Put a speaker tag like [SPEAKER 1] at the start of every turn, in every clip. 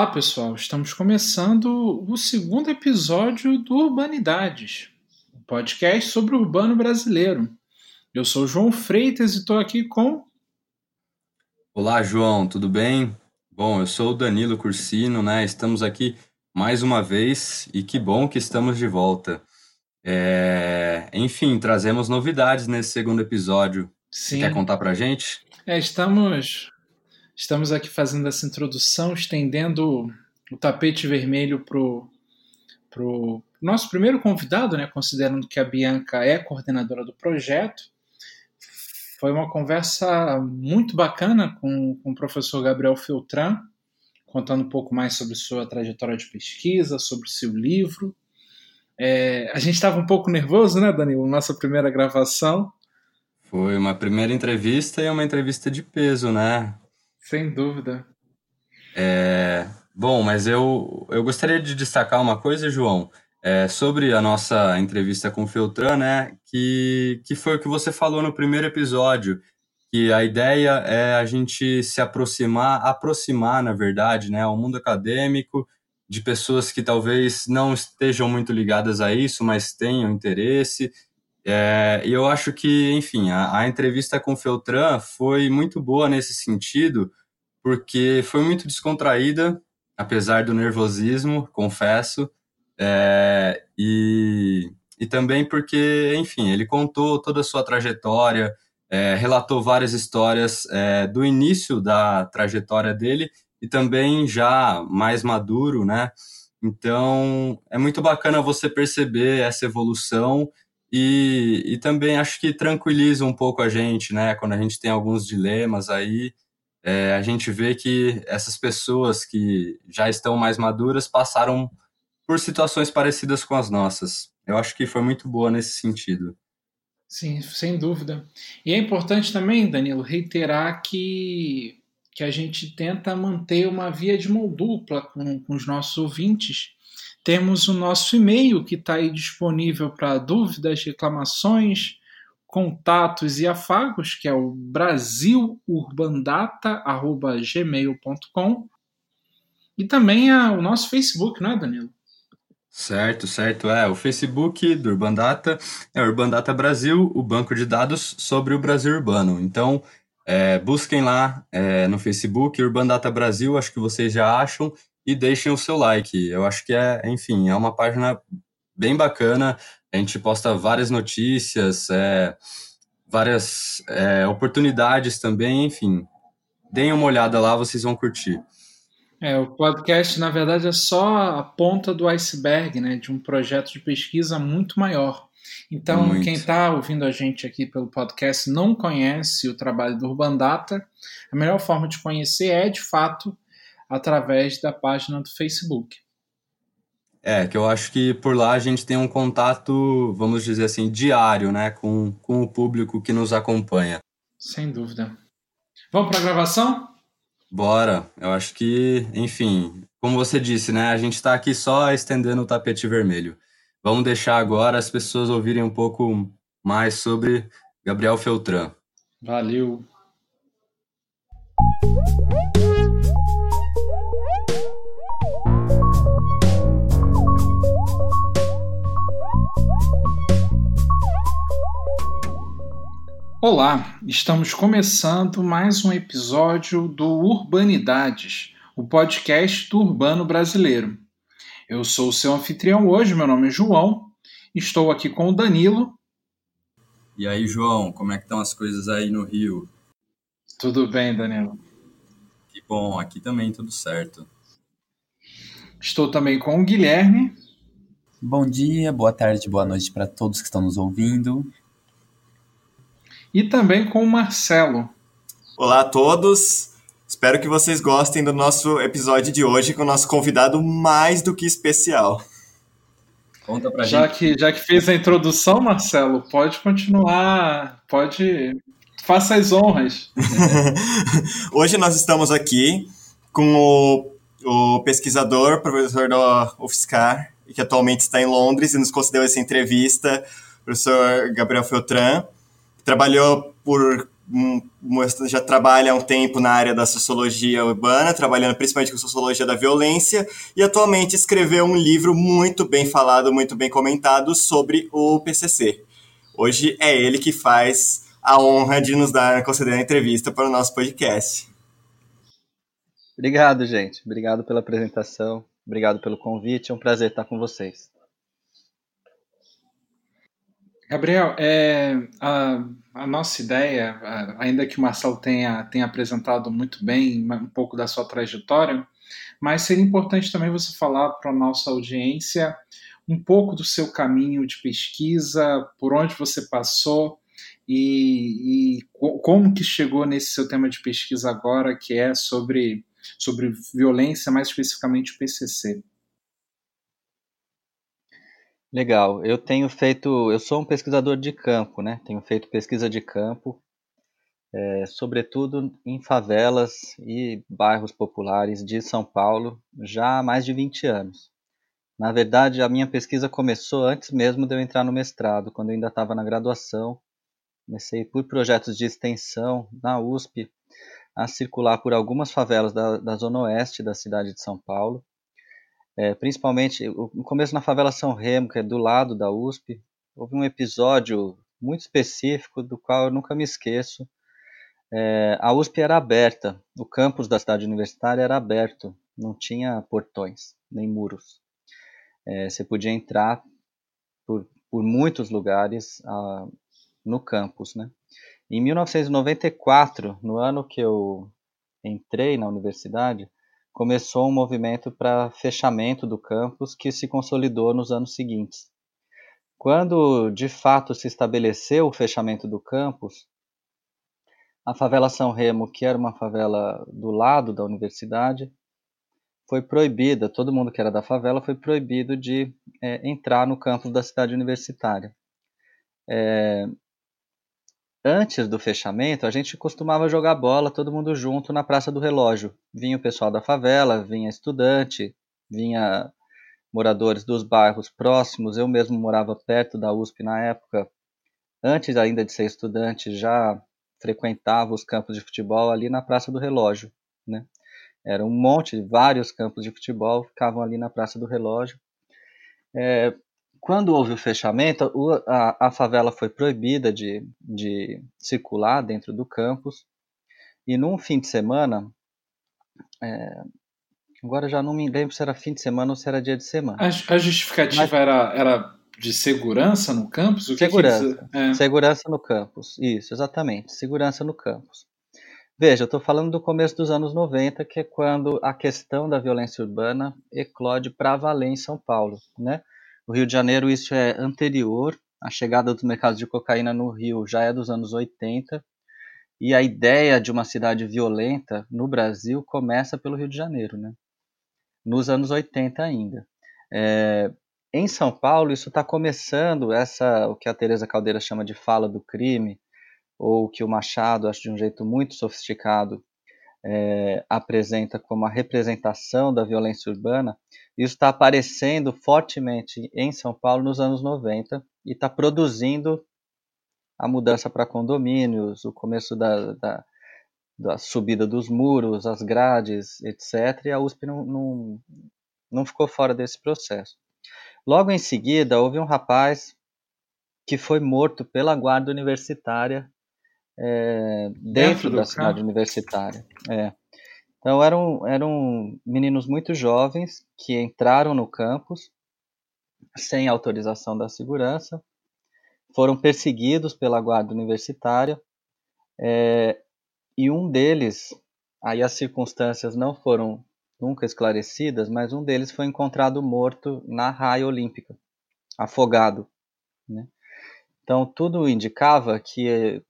[SPEAKER 1] Olá, pessoal. Estamos começando o segundo episódio do Urbanidades, um podcast sobre o urbano brasileiro. Eu sou João Freitas e estou aqui com.
[SPEAKER 2] Olá, João, tudo bem? Bom, eu sou o Danilo Cursino, né? Estamos aqui mais uma vez e que bom que estamos de volta. É... Enfim, trazemos novidades nesse segundo episódio. Sim. Quer contar pra gente?
[SPEAKER 1] É, estamos Estamos aqui fazendo essa introdução, estendendo o tapete vermelho para o nosso primeiro convidado, né, considerando que a Bianca é coordenadora do projeto. Foi uma conversa muito bacana com, com o professor Gabriel Filtran, contando um pouco mais sobre sua trajetória de pesquisa, sobre seu livro. É, a gente estava um pouco nervoso, né, Danilo? Nossa primeira gravação.
[SPEAKER 2] Foi uma primeira entrevista e uma entrevista de peso, né?
[SPEAKER 1] Sem dúvida.
[SPEAKER 2] É, bom, mas eu, eu gostaria de destacar uma coisa, João, é, sobre a nossa entrevista com o Feltran, né, que, que foi o que você falou no primeiro episódio, que a ideia é a gente se aproximar, aproximar, na verdade, né, ao mundo acadêmico, de pessoas que talvez não estejam muito ligadas a isso, mas tenham interesse. É, e eu acho que, enfim, a, a entrevista com o Feltran foi muito boa nesse sentido, porque foi muito descontraída, apesar do nervosismo, confesso, é, e, e também porque, enfim, ele contou toda a sua trajetória, é, relatou várias histórias é, do início da trajetória dele e também já mais maduro, né? Então, é muito bacana você perceber essa evolução e, e também acho que tranquiliza um pouco a gente, né? Quando a gente tem alguns dilemas aí, é, a gente vê que essas pessoas que já estão mais maduras passaram por situações parecidas com as nossas. Eu acho que foi muito boa nesse sentido.
[SPEAKER 1] Sim, sem dúvida. E é importante também, Danilo, reiterar que, que a gente tenta manter uma via de mão dupla com, com os nossos ouvintes. Temos o nosso e-mail que está aí disponível para dúvidas, reclamações, contatos e afagos, que é o brasilurbandata.gmail.com e também o nosso Facebook, não é, Danilo?
[SPEAKER 2] Certo, certo. É, o Facebook do Urbandata é Urbandata Brasil, o banco de dados sobre o Brasil urbano. Então, é, busquem lá é, no Facebook, Urbandata Brasil, acho que vocês já acham, e deixem o seu like. Eu acho que é, enfim, é uma página bem bacana. A gente posta várias notícias, é, várias é, oportunidades também, enfim. Deem uma olhada lá, vocês vão curtir.
[SPEAKER 1] É, o podcast, na verdade, é só a ponta do iceberg, né, de um projeto de pesquisa muito maior. Então, muito. quem está ouvindo a gente aqui pelo podcast não conhece o trabalho do Urban Data, a melhor forma de conhecer é, de fato, através da página do Facebook.
[SPEAKER 2] É, que eu acho que por lá a gente tem um contato, vamos dizer assim, diário, né, com, com o público que nos acompanha.
[SPEAKER 1] Sem dúvida. Vamos para a gravação?
[SPEAKER 2] Bora. Eu acho que, enfim, como você disse, né, a gente está aqui só estendendo o tapete vermelho. Vamos deixar agora as pessoas ouvirem um pouco mais sobre Gabriel Feltran.
[SPEAKER 1] Valeu. Olá, estamos começando mais um episódio do Urbanidades, o podcast do urbano brasileiro. Eu sou o seu anfitrião hoje, meu nome é João, estou aqui com o Danilo.
[SPEAKER 2] E aí, João, como é que estão as coisas aí no Rio?
[SPEAKER 1] Tudo bem, Danilo.
[SPEAKER 2] Que bom, aqui também tudo certo.
[SPEAKER 1] Estou também com o Guilherme.
[SPEAKER 3] Bom dia, boa tarde, boa noite para todos que estão nos ouvindo
[SPEAKER 1] e também com o Marcelo.
[SPEAKER 4] Olá a todos, espero que vocês gostem do nosso episódio de hoje com o nosso convidado mais do que especial.
[SPEAKER 1] Conta pra já gente. Que, já que fez a introdução, Marcelo, pode continuar, pode. Faça as honras.
[SPEAKER 4] hoje nós estamos aqui com o, o pesquisador, professor da UFSCar, que atualmente está em Londres e nos concedeu essa entrevista, professor Gabriel Feltran trabalhou por já trabalha há um tempo na área da sociologia urbana, trabalhando principalmente com sociologia da violência, e atualmente escreveu um livro muito bem falado, muito bem comentado sobre o PCC. Hoje é ele que faz a honra de nos dar, conceder a entrevista para o nosso podcast.
[SPEAKER 5] Obrigado, gente. Obrigado pela apresentação. Obrigado pelo convite. É um prazer estar com vocês.
[SPEAKER 1] Gabriel, é, a, a, nossa ideia, ainda que o Marcelo tenha, tenha apresentado muito bem um pouco da sua trajetória, mas seria importante também você falar para a nossa audiência um pouco do seu caminho de pesquisa, por onde você passou e, e como que chegou nesse seu tema de pesquisa agora, que é sobre, sobre violência, mais especificamente o PCC.
[SPEAKER 5] Legal. Eu tenho feito, eu sou um pesquisador de campo, né? Tenho feito pesquisa de campo, é, sobretudo em favelas e bairros populares de São Paulo, já há mais de 20 anos. Na verdade, a minha pesquisa começou antes mesmo de eu entrar no mestrado, quando eu ainda estava na graduação. Comecei por projetos de extensão na USP a circular por algumas favelas da, da zona oeste da cidade de São Paulo é, principalmente no começo na favela São Remo, que é do lado da USP, houve um episódio muito específico do qual eu nunca me esqueço. É, a USP era aberta, o campus da cidade universitária era aberto, não tinha portões nem muros. É, você podia entrar por, por muitos lugares no campus, né? Em 1994, no ano que eu entrei na universidade, começou um movimento para fechamento do campus que se consolidou nos anos seguintes. Quando de fato se estabeleceu o fechamento do campus, a favela São Remo, que era uma favela do lado da universidade, foi proibida, todo mundo que era da favela foi proibido de é, entrar no campus da cidade universitária. É, Antes do fechamento, a gente costumava jogar bola todo mundo junto na Praça do Relógio. Vinha o pessoal da favela, vinha estudante, vinha moradores dos bairros próximos. Eu mesmo morava perto da USP na época. Antes ainda de ser estudante, já frequentava os campos de futebol ali na Praça do Relógio, né? Era um monte, vários campos de futebol ficavam ali na Praça do Relógio. É, quando houve o fechamento, a, a favela foi proibida de, de circular dentro do campus. E num fim de semana, é, agora já não me lembro se era fim de semana ou se era dia de semana.
[SPEAKER 1] A, a justificativa Mas, era, era de segurança no campus? O
[SPEAKER 5] segurança. Que é? Segurança no campus. Isso, exatamente. Segurança no campus. Veja, eu estou falando do começo dos anos 90, que é quando a questão da violência urbana eclode para valer em São Paulo. Né? No Rio de Janeiro, isso é anterior. A chegada dos mercados de cocaína no Rio já é dos anos 80. E a ideia de uma cidade violenta no Brasil começa pelo Rio de Janeiro, né? nos anos 80 ainda. É, em São Paulo, isso está começando, essa o que a Teresa Caldeira chama de fala do crime, ou que o Machado, acho de um jeito muito sofisticado, é, apresenta como a representação da violência urbana, isso está aparecendo fortemente em São Paulo nos anos 90 e está produzindo a mudança para condomínios, o começo da, da, da, subida dos muros, as grades, etc. E a USP não, não, não ficou fora desse processo. Logo em seguida, houve um rapaz que foi morto pela guarda universitária é, dentro, dentro da cidade universitária. É. Então eram, eram meninos muito jovens que entraram no campus sem autorização da segurança, foram perseguidos pela guarda universitária é, e um deles, aí as circunstâncias não foram nunca esclarecidas, mas um deles foi encontrado morto na raia olímpica, afogado. Né? Então tudo indicava que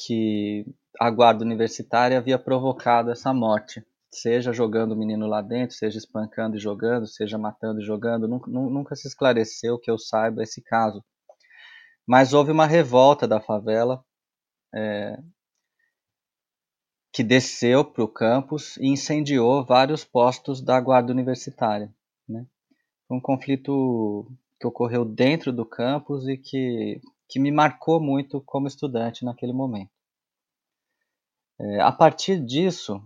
[SPEAKER 5] que a guarda universitária havia provocado essa morte, seja jogando o menino lá dentro, seja espancando e jogando, seja matando e jogando, nunca, nunca se esclareceu que eu saiba esse caso. Mas houve uma revolta da favela é, que desceu para o campus e incendiou vários postos da guarda universitária. Né? Um conflito que ocorreu dentro do campus e que que me marcou muito como estudante naquele momento. É, a partir disso,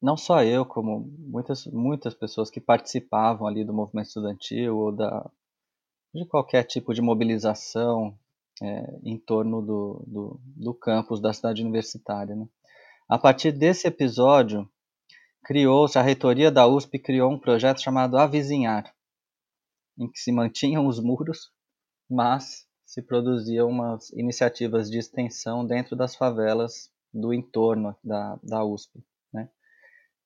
[SPEAKER 5] não só eu, como muitas, muitas pessoas que participavam ali do movimento estudantil ou da, de qualquer tipo de mobilização é, em torno do, do, do, campus da cidade universitária. Né? A partir desse episódio, criou-se, a reitoria da USP criou um projeto chamado Avizinhar, em que se mantinham os muros, mas se produziam umas iniciativas de extensão dentro das favelas do entorno da, da USP.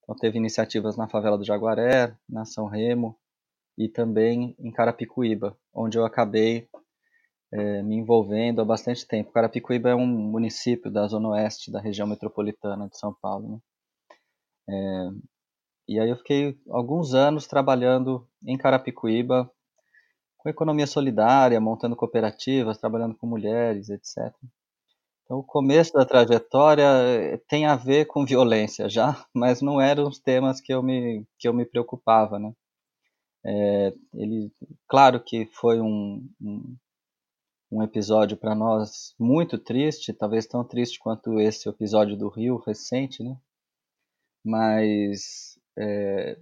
[SPEAKER 5] Então teve iniciativas na favela do Jaguaré, na São Remo e também em Carapicuíba, onde eu acabei é, me envolvendo há bastante tempo. Carapicuíba é um município da zona oeste da região metropolitana de São Paulo. Né? É, e aí eu fiquei alguns anos trabalhando em Carapicuíba com economia solidária, montando cooperativas, trabalhando com mulheres, etc. O começo da trajetória eh, tem a ver com violência já, mas não eram os temas que eu me, que eu me preocupava, né? É, ele, claro que foi um, um, um episódio para nós muito triste, talvez tão triste quanto esse episódio do Rio recente, né? Mas é,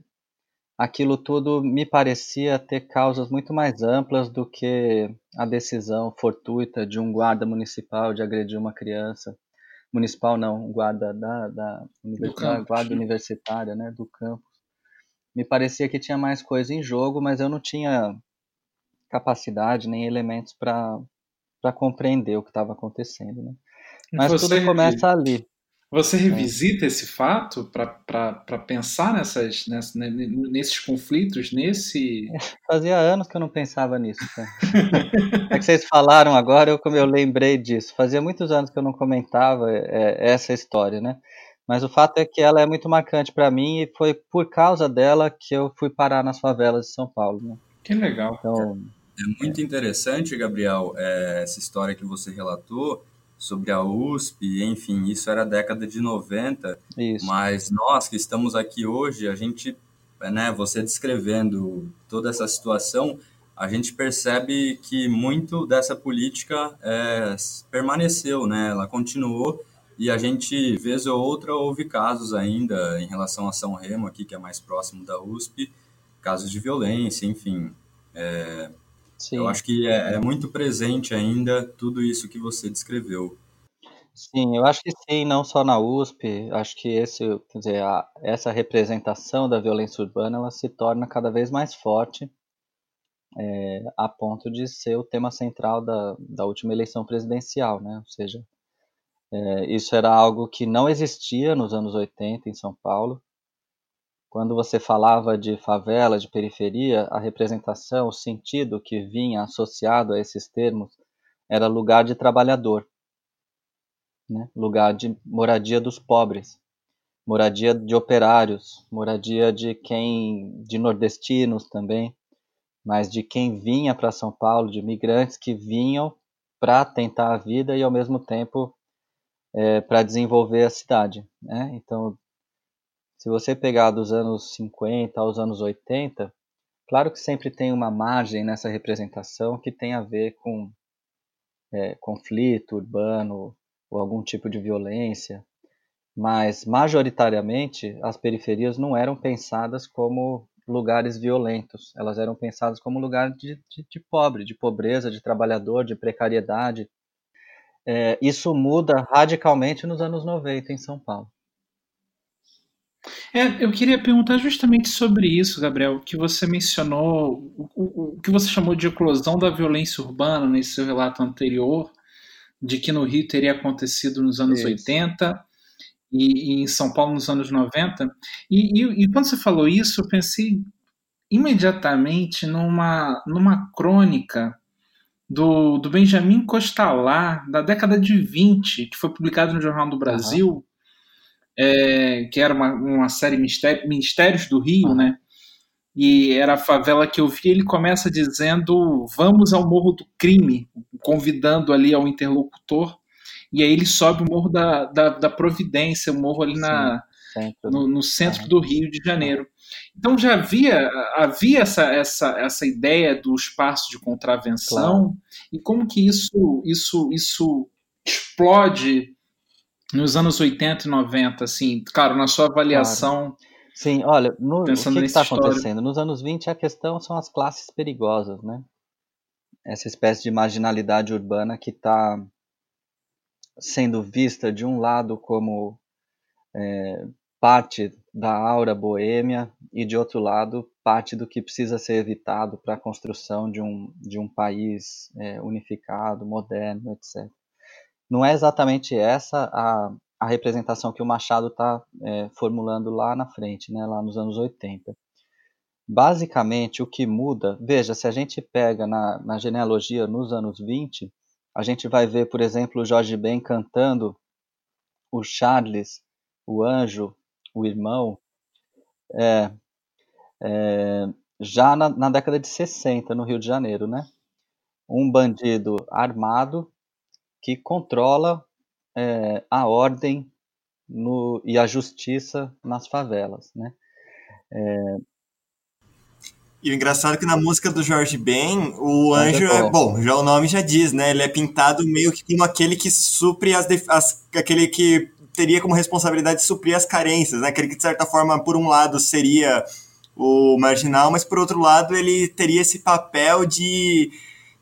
[SPEAKER 5] aquilo tudo me parecia ter causas muito mais amplas do que a decisão fortuita de um guarda municipal de agredir uma criança. Municipal não, guarda da, da universidade, guarda universitária, né, do campus. Me parecia que tinha mais coisa em jogo, mas eu não tinha capacidade nem elementos para compreender o que estava acontecendo, né? Mas Você... tudo começa ali.
[SPEAKER 1] Você é. revisita é. esse fato para pensar nessas, nessas, né, nesses conflitos, nesse.
[SPEAKER 5] Fazia anos que eu não pensava nisso. é que vocês falaram agora, eu, como eu lembrei disso. Fazia muitos anos que eu não comentava é, essa história, né? Mas o fato é que ela é muito marcante para mim e foi por causa dela que eu fui parar nas favelas de São Paulo. Né?
[SPEAKER 1] Que legal.
[SPEAKER 2] Então, é muito interessante, Gabriel, é, essa história que você relatou sobre a USP, enfim, isso era década de 90, isso. mas nós que estamos aqui hoje, a gente, né, você descrevendo toda essa situação, a gente percebe que muito dessa política é, permaneceu, né, ela continuou e a gente, vez ou outra, houve casos ainda em relação a São Remo, aqui, que é mais próximo da USP, casos de violência, enfim, é, Sim. Eu acho que é, é, muito presente ainda tudo isso que você descreveu.
[SPEAKER 5] Sim, eu acho que sim, não só na USP, acho que esse, quer dizer, a, essa representação da violência urbana ela se torna cada vez mais forte é, a ponto de ser o tema central da, da última eleição presidencial, né? Ou seja, é, isso era algo que não existia nos anos 80 em São Paulo, quando você falava de favela, de periferia, a representação, o sentido que vinha associado a esses termos era lugar de trabalhador, né? lugar de moradia dos pobres, moradia de operários, moradia de quem, de nordestinos também, mas de quem vinha para São Paulo, de imigrantes que vinham para tentar a vida e ao mesmo tempo é, para desenvolver a cidade. Né? Então se você pegar dos anos 50 aos anos 80, claro que sempre tem uma margem nessa representação que tem a ver com é, conflito urbano ou algum tipo de violência, mas majoritariamente as periferias não eram pensadas como lugares violentos, elas eram pensadas como lugar de, de, de pobre, de pobreza, de trabalhador, de precariedade. É, isso muda radicalmente nos anos 90 em São Paulo.
[SPEAKER 1] É, eu queria perguntar justamente sobre isso, Gabriel, que você mencionou, o, o, o, que você chamou de eclosão da violência urbana nesse seu relato anterior, de que no Rio teria acontecido nos anos isso. 80 e, e, em São Paulo nos anos 90. E, e, e, quando você falou isso, eu pensei imediatamente numa, numa crônica do, do Benjamin Costalá, da década de 20, que foi publicado no Jornal do Brasil. Uhum é, que era uma, uma série Mistério, Mistérios do Rio, né? E era a favela que eu vi. Ele começa dizendo: Vamos ao Morro do Crime, convidando ali ao interlocutor. E aí ele sobe o Morro da, da, da Providência, o morro ali na, centro. No, no, centro do Rio de Janeiro. Então já havia, havia essa, essa, essa ideia do espaço de contravenção claro. e como que isso, isso, isso explode nos anos 80 e 90, assim, claro, na sua avaliação.
[SPEAKER 5] Claro. Sim, olha, no, o que está acontecendo? Nos anos 20 a questão são as classes perigosas, né? Essa espécie de marginalidade urbana que está sendo vista de um lado como é, parte da aura boêmia e de outro lado parte do que precisa ser evitado para a construção de um, de um país é, unificado, moderno, etc. Não é exatamente essa a, a representação que o Machado está é, formulando lá na frente, né, lá nos anos 80. Basicamente, o que muda, veja, se a gente pega na, na genealogia nos anos 20, a gente vai ver, por exemplo, o Jorge Ben cantando o Charles, o anjo, o irmão, é, é, já na, na, década de 60, no Rio de Janeiro, né? Um bandido armado que controla é, a ordem no, e a justiça nas favelas, né? É,
[SPEAKER 4] e o engraçado é que na música do Jorge Ben, o anjo é bom, já o nome já diz, né? Ele é pintado meio que como aquele que supre as, as aquele que teria como responsabilidade suprir as carências, né? Aquele que de certa forma, por um lado, seria o marginal, mas por outro lado, ele teria esse papel de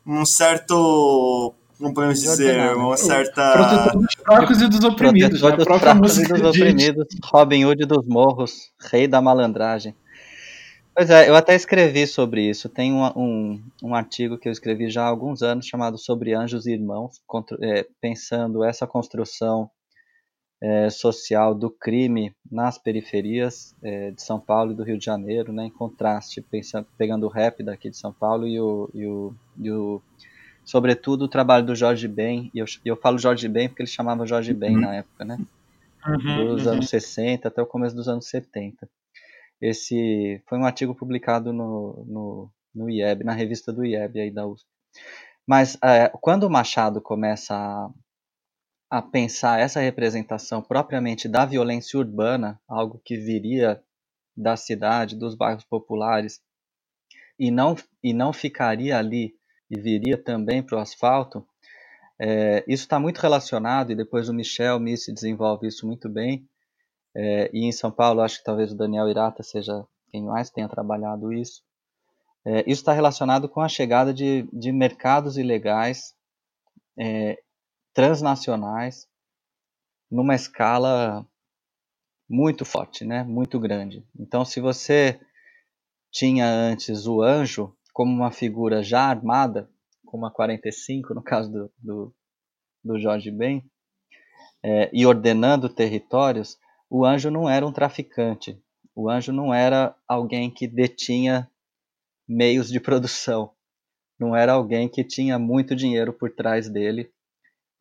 [SPEAKER 4] um certo como podemos dizer, uma certa.
[SPEAKER 1] Protetor dos fracos e dos oprimidos.
[SPEAKER 5] Protetor dos fracos e dos oprimidos, Robin Hood dos morros, rei da malandragem. Pois é, eu até escrevi sobre isso. Tem um, um, um, artigo que eu escrevi já há alguns anos chamado Sobre Anjos e Irmãos, é, pensando essa construção é, social do crime nas periferias é, de São Paulo e do Rio de Janeiro, né, em contraste, pensando, pegando o rap daqui de São Paulo e o, e o, e o sobretudo o trabalho do Jorge Ben, e eu, eu falo Jorge Ben porque ele chamava Jorge Ben uhum. na época, né? Uhum, dos uhum. anos 60 até o começo dos anos 70. Esse foi um artigo publicado no, no, no IEB, na revista do IEB aí da USP. Mas é, quando o Machado começa a, a pensar essa representação propriamente da violência urbana, algo que viria da cidade, dos bairros populares, e não, e não ficaria ali e viria também para o asfalto, é, isso está muito relacionado, e depois o Michel Missi desenvolve isso muito bem, é, e em São Paulo, acho que talvez o Daniel Irata seja quem mais tenha trabalhado isso. É, isso está relacionado com a chegada de, de mercados ilegais é, transnacionais numa escala muito forte, né? muito grande. Então, se você tinha antes o anjo como uma figura já armada, como a 45, no caso do, do, do Jorge Ben, é, e ordenando territórios, o anjo não era um traficante. O anjo não era alguém que detinha meios de produção. Não era alguém que tinha muito dinheiro por trás dele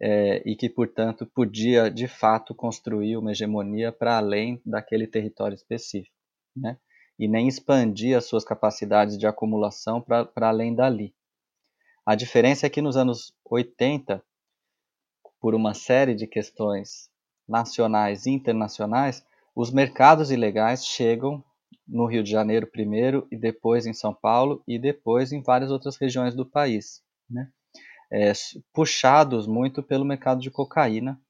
[SPEAKER 5] é, e que, portanto, podia de fato construir uma hegemonia para além daquele território específico. Né? E nem expandir as suas capacidades de acumulação para além dali. A diferença é que nos anos 80, por uma série de questões nacionais e internacionais, os mercados ilegais chegam no Rio de Janeiro primeiro e depois em São Paulo e depois em várias outras regiões do país, né? É, puxados muito pelo mercado de cocaína,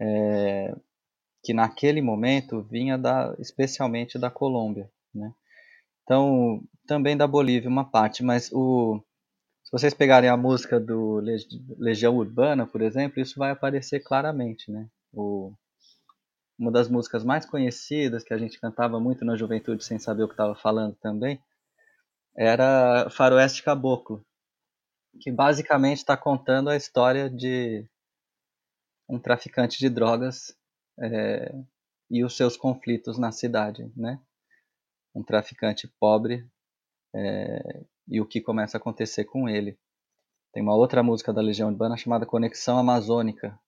[SPEAKER 5] é, que naquele momento vinha da, especialmente da Colômbia, né? Então, também da Bolívia uma parte, mas o, se vocês pegarem a música do Legião Urbana, por exemplo, isso vai aparecer claramente, né? o, uma das músicas mais conhecidas que a gente cantava muito na juventude sem saber o que estava falando também era Faroeste Caboclo, que basicamente está contando a história de um traficante de drogas é, e os seus conflitos na cidade, né? Um traficante pobre é, e o que começa a acontecer com ele. Tem uma outra música da Legião Urbana chamada Conexão Amazônica,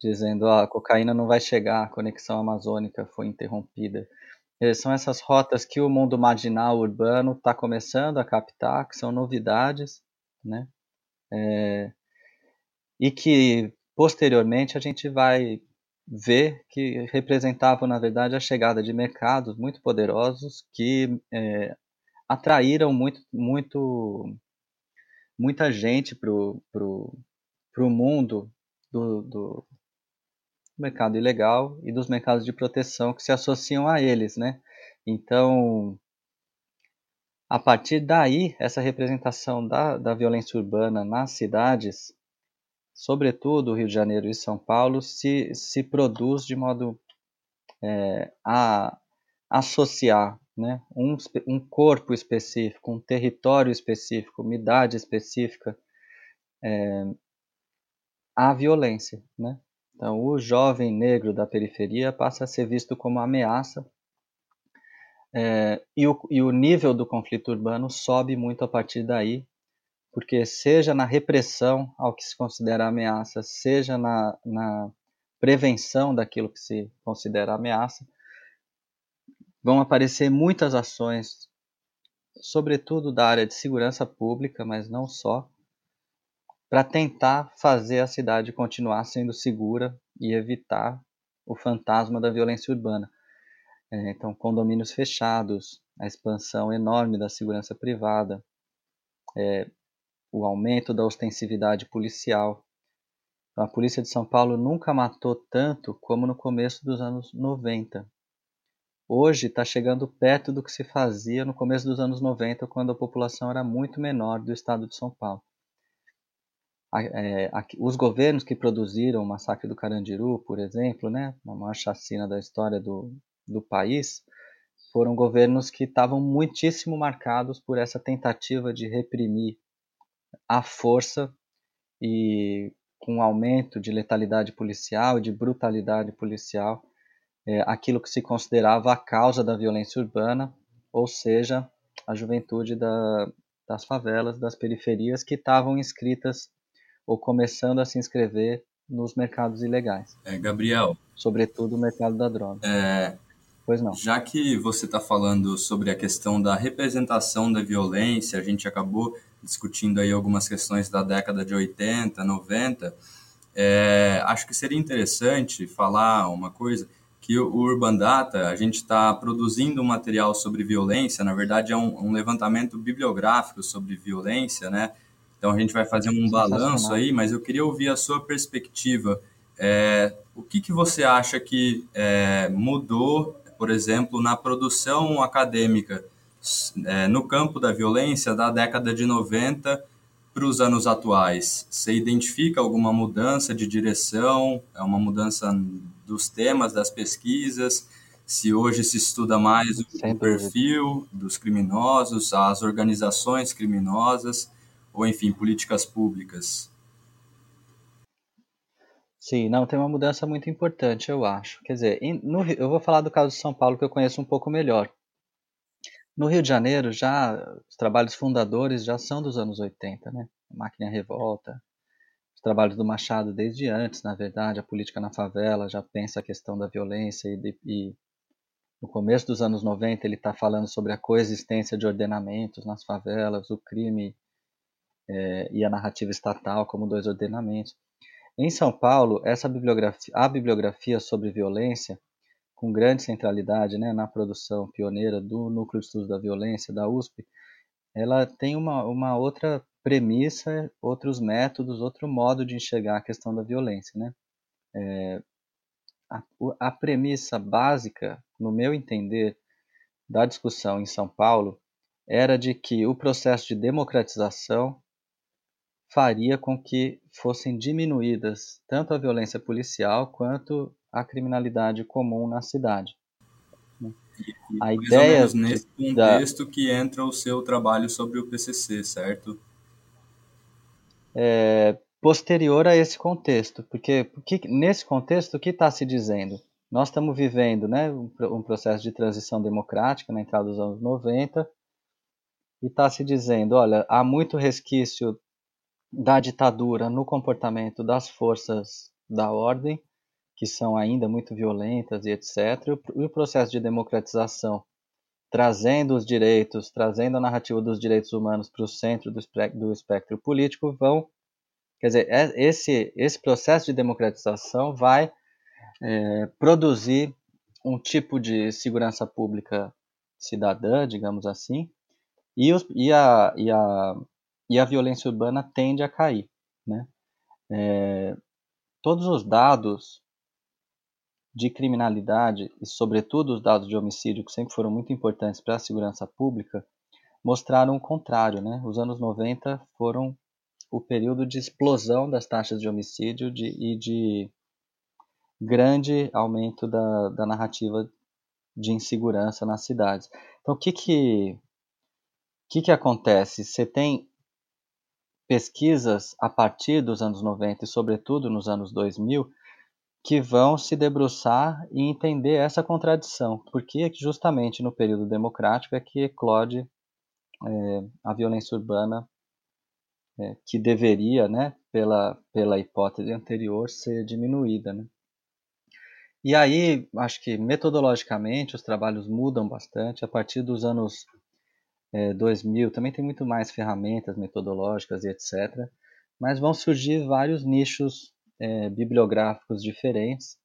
[SPEAKER 5] dizendo ah, a cocaína não vai chegar, a conexão amazônica foi interrompida. E são essas rotas que o mundo marginal urbano está começando a captar, que são novidades, né? É, e que posteriormente a gente vai ver que representavam, na verdade, a chegada de mercados muito poderosos que é, atraíram muito, muito, muita gente para o mundo do, do, do mercado ilegal e dos mercados de proteção que se associam a eles, né? Então, a partir daí, essa representação da, da violência urbana nas cidades, sobretudo Rio de Janeiro e São Paulo, se, se produz de modo é, a associar né, um, um corpo específico, um território específico, uma idade específica é, à violência. Né? Então, o jovem negro da periferia passa a ser visto como ameaça é, e, o, e o nível do conflito urbano sobe muito a partir daí, porque seja na repressão ao que se considera ameaça, seja na, na prevenção daquilo que se considera ameaça, vão aparecer muitas ações, sobretudo da área de segurança pública, mas não só, para tentar fazer a cidade continuar sendo segura e evitar o fantasma da violência urbana. É, então, condomínios fechados, a expansão enorme da segurança privada, é, o aumento da ostensividade policial. A polícia de São Paulo nunca matou tanto como no começo dos anos 90, hoje está chegando perto do que se fazia no começo dos anos 90, quando a população era muito menor do estado de São Paulo. É, os governos que produziram o massacre do Carandiru, por exemplo, né, a maior chacina da história do, do país, foram governos que estavam muitíssimo marcados por essa tentativa de reprimir a força e com um aumento de letalidade policial de brutalidade policial é, aquilo que se considerava a causa da violência urbana, ou seja, a juventude da, das favelas, das periferias que estavam inscritas ou começando a se inscrever nos mercados ilegais.
[SPEAKER 2] É, Gabriel.
[SPEAKER 5] Sobretudo o mercado da droga.
[SPEAKER 2] É,
[SPEAKER 5] pois não.
[SPEAKER 2] Já que você está falando sobre a questão da representação da violência, a gente acabou discutindo aí algumas questões da década de 80, 90, é, acho que seria interessante falar uma coisa que o Urban Data, a gente está produzindo um material sobre violência, na verdade é um, um, levantamento bibliográfico sobre violência, né? Então a gente vai fazer um balanço aí, mas eu queria ouvir a sua perspectiva. É, o que, que você acha que é, mudou, por exemplo, na produção acadêmica é, no campo da violência da década de 90 para os anos atuais? Você identifica alguma mudança de direção? É uma mudança dos temas das pesquisas, se hoje se estuda mais o perfil dos criminosos, as organizações criminosas, ou enfim, políticas públicas.
[SPEAKER 5] Sim, não, tem uma mudança muito importante, eu acho. Quer dizer, no, eu vou falar do caso de São Paulo, que eu conheço um pouco melhor. No Rio de Janeiro, já os trabalhos fundadores já são dos anos 80, né? A Máquina Revolta, trabalhos do Machado desde antes, na verdade, a política na favela já pensa a questão da violência e, e no começo dos anos 90 ele está falando sobre a coexistência de ordenamentos nas favelas, o crime é, e a narrativa estatal como dois ordenamentos. Em São Paulo, essa bibliografia, a bibliografia sobre violência, com grande centralidade né, na produção pioneira do Núcleo de Estudos da Violência da USP, ela tem uma, uma outra premissa, outros métodos, outro modo de enxergar a questão da violência. Né? É, a, a premissa básica, no meu entender, da discussão em São Paulo era de que o processo de democratização faria com que fossem diminuídas tanto a violência policial quanto a criminalidade comum na cidade.
[SPEAKER 2] E, a ideia nesse contexto da... que entra o seu trabalho sobre o PCC, certo?
[SPEAKER 5] é, posterior a esse contexto, porque, porque nesse contexto o que está se dizendo? Nós estamos vivendo né, um, um, processo de transição democrática na entrada dos anos 90 e está se dizendo, olha, há muito resquício da ditadura no comportamento das forças da ordem, que são ainda muito violentas e etc. E o processo de democratização trazendo os direitos, trazendo a narrativa dos direitos humanos para o centro do, do espectro político, vão. Quer dizer, é, esse, esse processo de democratização vai é, produzir um tipo de segurança pública cidadã, digamos assim, e, os, e, a, e, a, e a violência urbana tende a cair. Né? É, todos os dados de criminalidade e, sobretudo, os dados de homicídio, que sempre foram muito importantes para a segurança pública, mostraram o contrário. Né? Os anos 90 foram o período de explosão das taxas de homicídio de, e de grande aumento da, da narrativa de insegurança nas cidades. Então, o que que, que, que acontece? Você tem pesquisas a partir dos anos 90 e, sobretudo, nos anos 2000, que vão se debruçar e entender essa contradição, porque justamente no período democrático é que eclode é, a violência urbana é, que deveria, né, pela, pela hipótese anterior, ser diminuída. Né? E aí, acho que metodologicamente os trabalhos mudam bastante. A partir dos anos é, 2000 também tem muito mais ferramentas metodológicas e etc. Mas vão surgir vários nichos é, bibliográficos diferentes,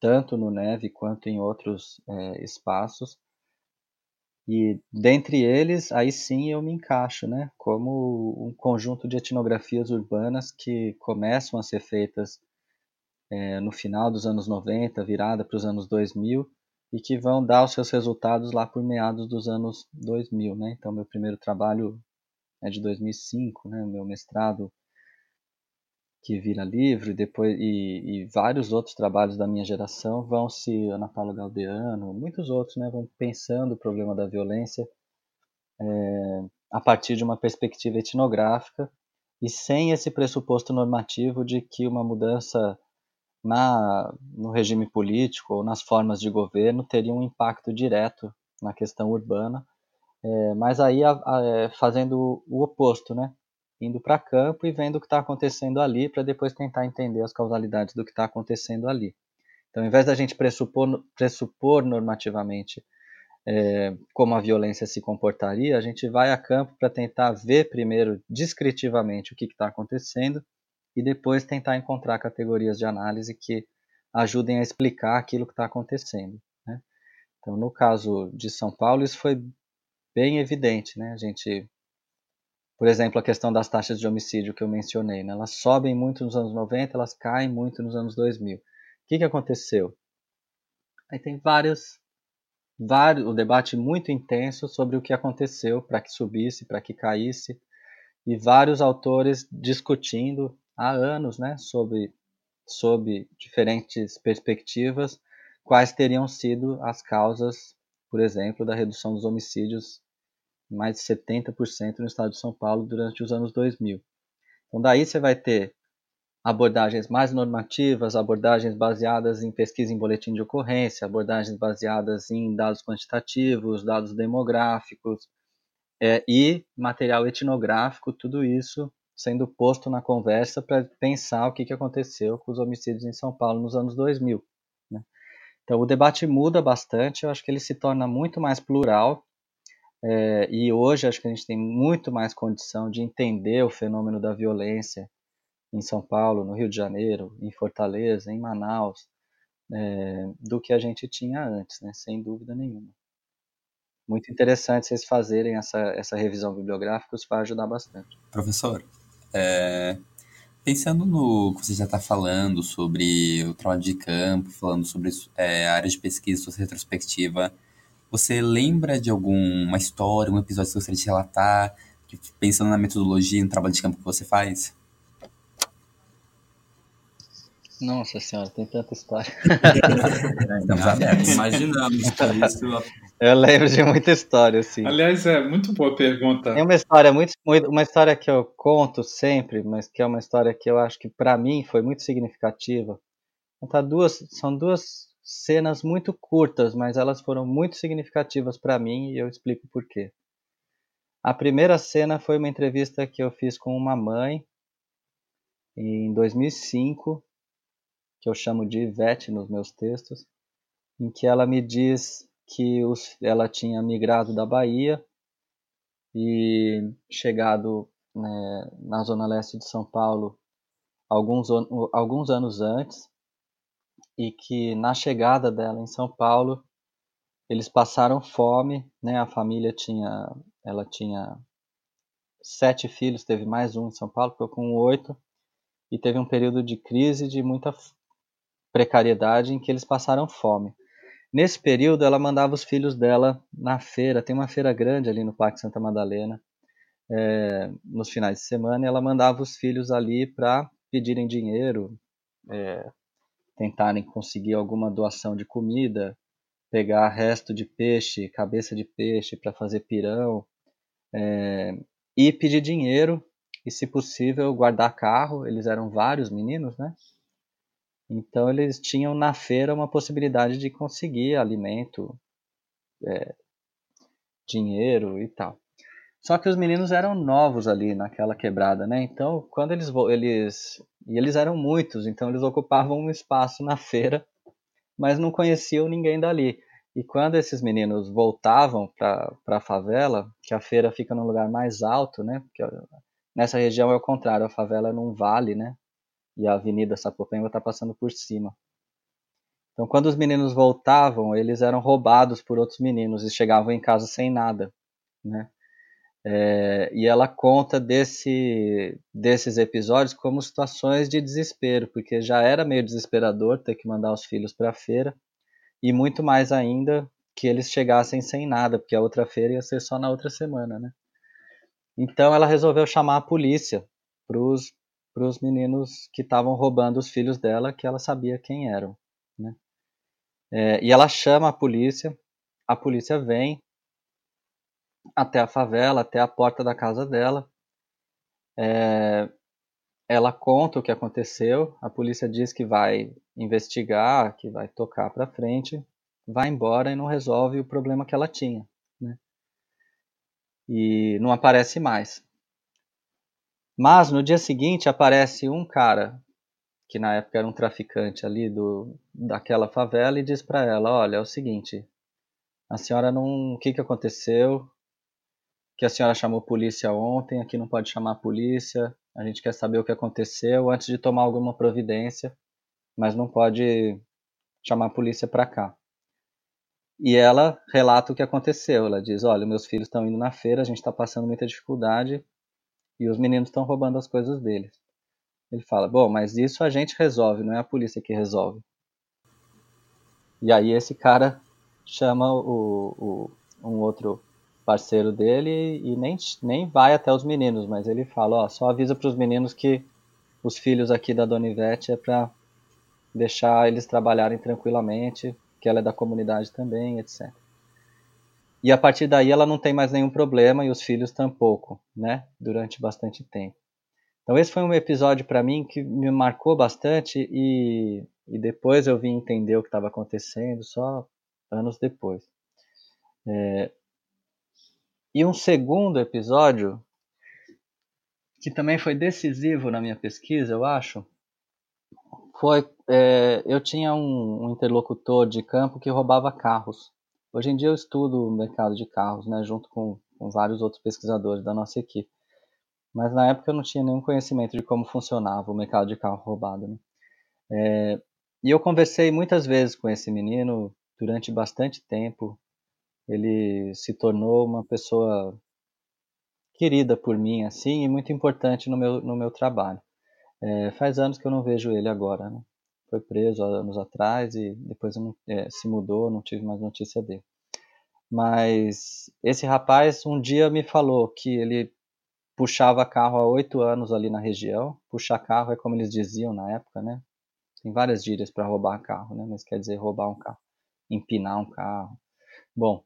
[SPEAKER 5] tanto no Neve quanto em outros é, espaços. E dentre eles, aí sim eu me encaixo, né? Como um conjunto de etnografias urbanas que começam a ser feitas é, no final dos anos 90, virada para os anos 2000, e que vão dar os seus resultados lá por meados dos anos 2000, né? Então, meu primeiro trabalho é de 2005, né? Meu mestrado que vira livro e depois e, e, vários outros trabalhos da minha geração vão se Ana Paula Galdeano, muitos outros, né? Vão pensando o problema da violência é, a partir de uma perspectiva etnográfica e sem esse pressuposto normativo de que uma mudança na, no regime político ou nas formas de governo teria um impacto direto na questão urbana, é, mas aí a, a, é, fazendo o oposto, né? indo para campo e vendo o que está acontecendo ali para depois tentar entender as causalidades do que está acontecendo ali. Então, ao invés da gente pressupor, pressupor normativamente é, como a violência se comportaria, a gente vai a campo para tentar ver primeiro descritivamente o que está acontecendo e depois tentar encontrar categorias de análise que ajudem a explicar aquilo que está acontecendo. Né? Então, no caso de São Paulo, isso foi bem evidente. Né? A gente, por exemplo, a questão das taxas de homicídio que eu mencionei, né? elas sobem muito nos anos 90, elas caem muito nos anos 2000. O que, que aconteceu? Aí tem vários, vários, o debate muito intenso sobre o que aconteceu para que subisse, para que caísse, e vários autores discutindo há anos, né, sobre, sob diferentes perspectivas, quais teriam sido as causas, por exemplo, da redução dos homicídios em mais de 70% no estado de São Paulo durante os anos 2000. Então, daí você vai ter abordagens mais normativas, abordagens baseadas em pesquisa em boletim de ocorrência, abordagens baseadas em dados quantitativos, dados demográficos é, e material etnográfico, tudo isso sendo posto na conversa para pensar o que, que aconteceu com os homicídios em São Paulo nos anos 2000. Né? Então, o debate muda bastante, eu acho que ele se torna muito mais plural, é, e hoje acho que a gente tem muito mais condição de entender o fenômeno da violência em São Paulo, no Rio de Janeiro, em Fortaleza, em Manaus, é, do que a gente tinha antes, né? sem dúvida nenhuma. Muito interessante vocês fazerem essa, essa revisão bibliográfica, isso vai ajudar bastante.
[SPEAKER 3] Professor, é, pensando no que você já está falando sobre o trabalho de campo, falando sobre é, áreas de pesquisa, sua retrospectiva, você lembra de alguma história, um episódio que você gostaria de relatar, pensando na metodologia, no trabalho de campo que você faz?
[SPEAKER 5] Nossa senhora, tem tanta história.
[SPEAKER 3] Estamos abertos.
[SPEAKER 2] Imaginamos isso.
[SPEAKER 5] Eu lembro de muita história, assim.
[SPEAKER 1] Aliás, é muito boa pergunta.
[SPEAKER 5] Tem uma história muito, uma história que eu conto sempre, mas que é uma história que eu acho que para mim foi muito significativa. Contar duas, são duas cenas muito curtas, mas elas foram muito significativas para mim e eu explico por quê. A primeira cena foi uma entrevista que eu fiz com uma mãe em 2005 que eu chamo de Ivete nos meus textos, em que ela me diz que os, ela tinha migrado da Bahia e chegado né, na zona leste de São Paulo alguns, alguns anos antes e que na chegada dela em São Paulo eles passaram fome, né? A família tinha, ela tinha sete filhos, teve mais um em São Paulo, ficou com oito e teve um período de crise de muita precariedade em que eles passaram fome. Nesse período, ela mandava os filhos dela na feira. Tem uma feira grande ali no Parque Santa Madalena, é, nos finais de semana, e ela mandava os filhos ali para pedirem dinheiro, é, tentarem conseguir alguma doação de comida, pegar resto de peixe, cabeça de peixe para fazer pirão, é, e pedir dinheiro e, se possível, guardar carro. Eles eram vários meninos, né? Então eles tinham na feira uma possibilidade de conseguir alimento, é, dinheiro e tal. Só que os meninos eram novos ali naquela quebrada, né? Então, quando eles eles e eles eram muitos, então eles ocupavam um espaço na feira, mas não conheciam ninguém dali. E quando esses meninos voltavam para a favela, que a feira fica num lugar mais alto, né? Porque nessa região é o contrário, a favela é num vale, né? E a Avenida Sapopemba está passando por cima. Então, quando os meninos voltavam, eles eram roubados por outros meninos e chegavam em casa sem nada, né? É, e ela conta desse, desses episódios como situações de desespero, porque já era meio desesperador ter que mandar os filhos para a feira, e muito mais ainda que eles chegassem sem nada, porque a outra feira ia ser só na outra semana, né? Então ela resolveu chamar a polícia para os meninos que estavam roubando os filhos dela, que ela sabia quem eram, né? É, e ela chama a polícia, a polícia vem, até a favela, até a porta da casa dela. É, ela conta o que aconteceu, a polícia diz que vai investigar, que vai tocar para frente, vai embora e não resolve o problema que ela tinha. Né? E não aparece mais. Mas no dia seguinte aparece um cara que na época era um traficante ali do, daquela favela e diz para ela, olha, é o seguinte, a senhora não, o que que aconteceu? que a senhora chamou polícia ontem, aqui não pode chamar a polícia, a gente quer saber o que aconteceu antes de tomar alguma providência, mas não pode chamar a polícia para cá. E ela relata o que aconteceu. Ela diz: Olha, meus filhos estão indo na feira, a gente está passando muita dificuldade e os meninos estão roubando as coisas deles. Ele fala: Bom, mas isso a gente resolve, não é a polícia que resolve. E aí esse cara chama o, o um outro parceiro dele e nem, nem vai até os meninos, mas ele fala, ó, só avisa para os meninos que os filhos aqui da Dona Ivete é para deixar eles trabalharem tranquilamente, que ela é da comunidade também, etc. E a partir daí ela não tem mais nenhum problema e os filhos tampouco, né, durante bastante tempo. Então esse foi um episódio para mim que me marcou bastante e, e depois eu vim entender o que estava acontecendo só anos depois. É, e um segundo episódio, que também foi decisivo na minha pesquisa, eu acho, foi é, eu tinha um, um, interlocutor de campo que roubava carros. Hoje em dia eu estudo o mercado de carros, né, junto com, com vários outros pesquisadores da nossa equipe. Mas na época eu não tinha nenhum conhecimento de como funcionava o mercado de carro roubado. Né? É, e eu conversei muitas vezes com esse menino durante bastante tempo ele se tornou uma pessoa querida por mim, assim, e muito importante no meu, no meu trabalho. É, faz anos que eu não vejo ele agora, né? Foi preso há anos atrás e depois não, é, se mudou, não tive mais notícia dele. Mas esse rapaz um dia me falou que ele puxava carro há oito anos ali na região. Puxar carro é como eles diziam na época, né? Tem várias gírias para roubar carro, né? Mas quer dizer roubar um carro, empinar um carro. Bom,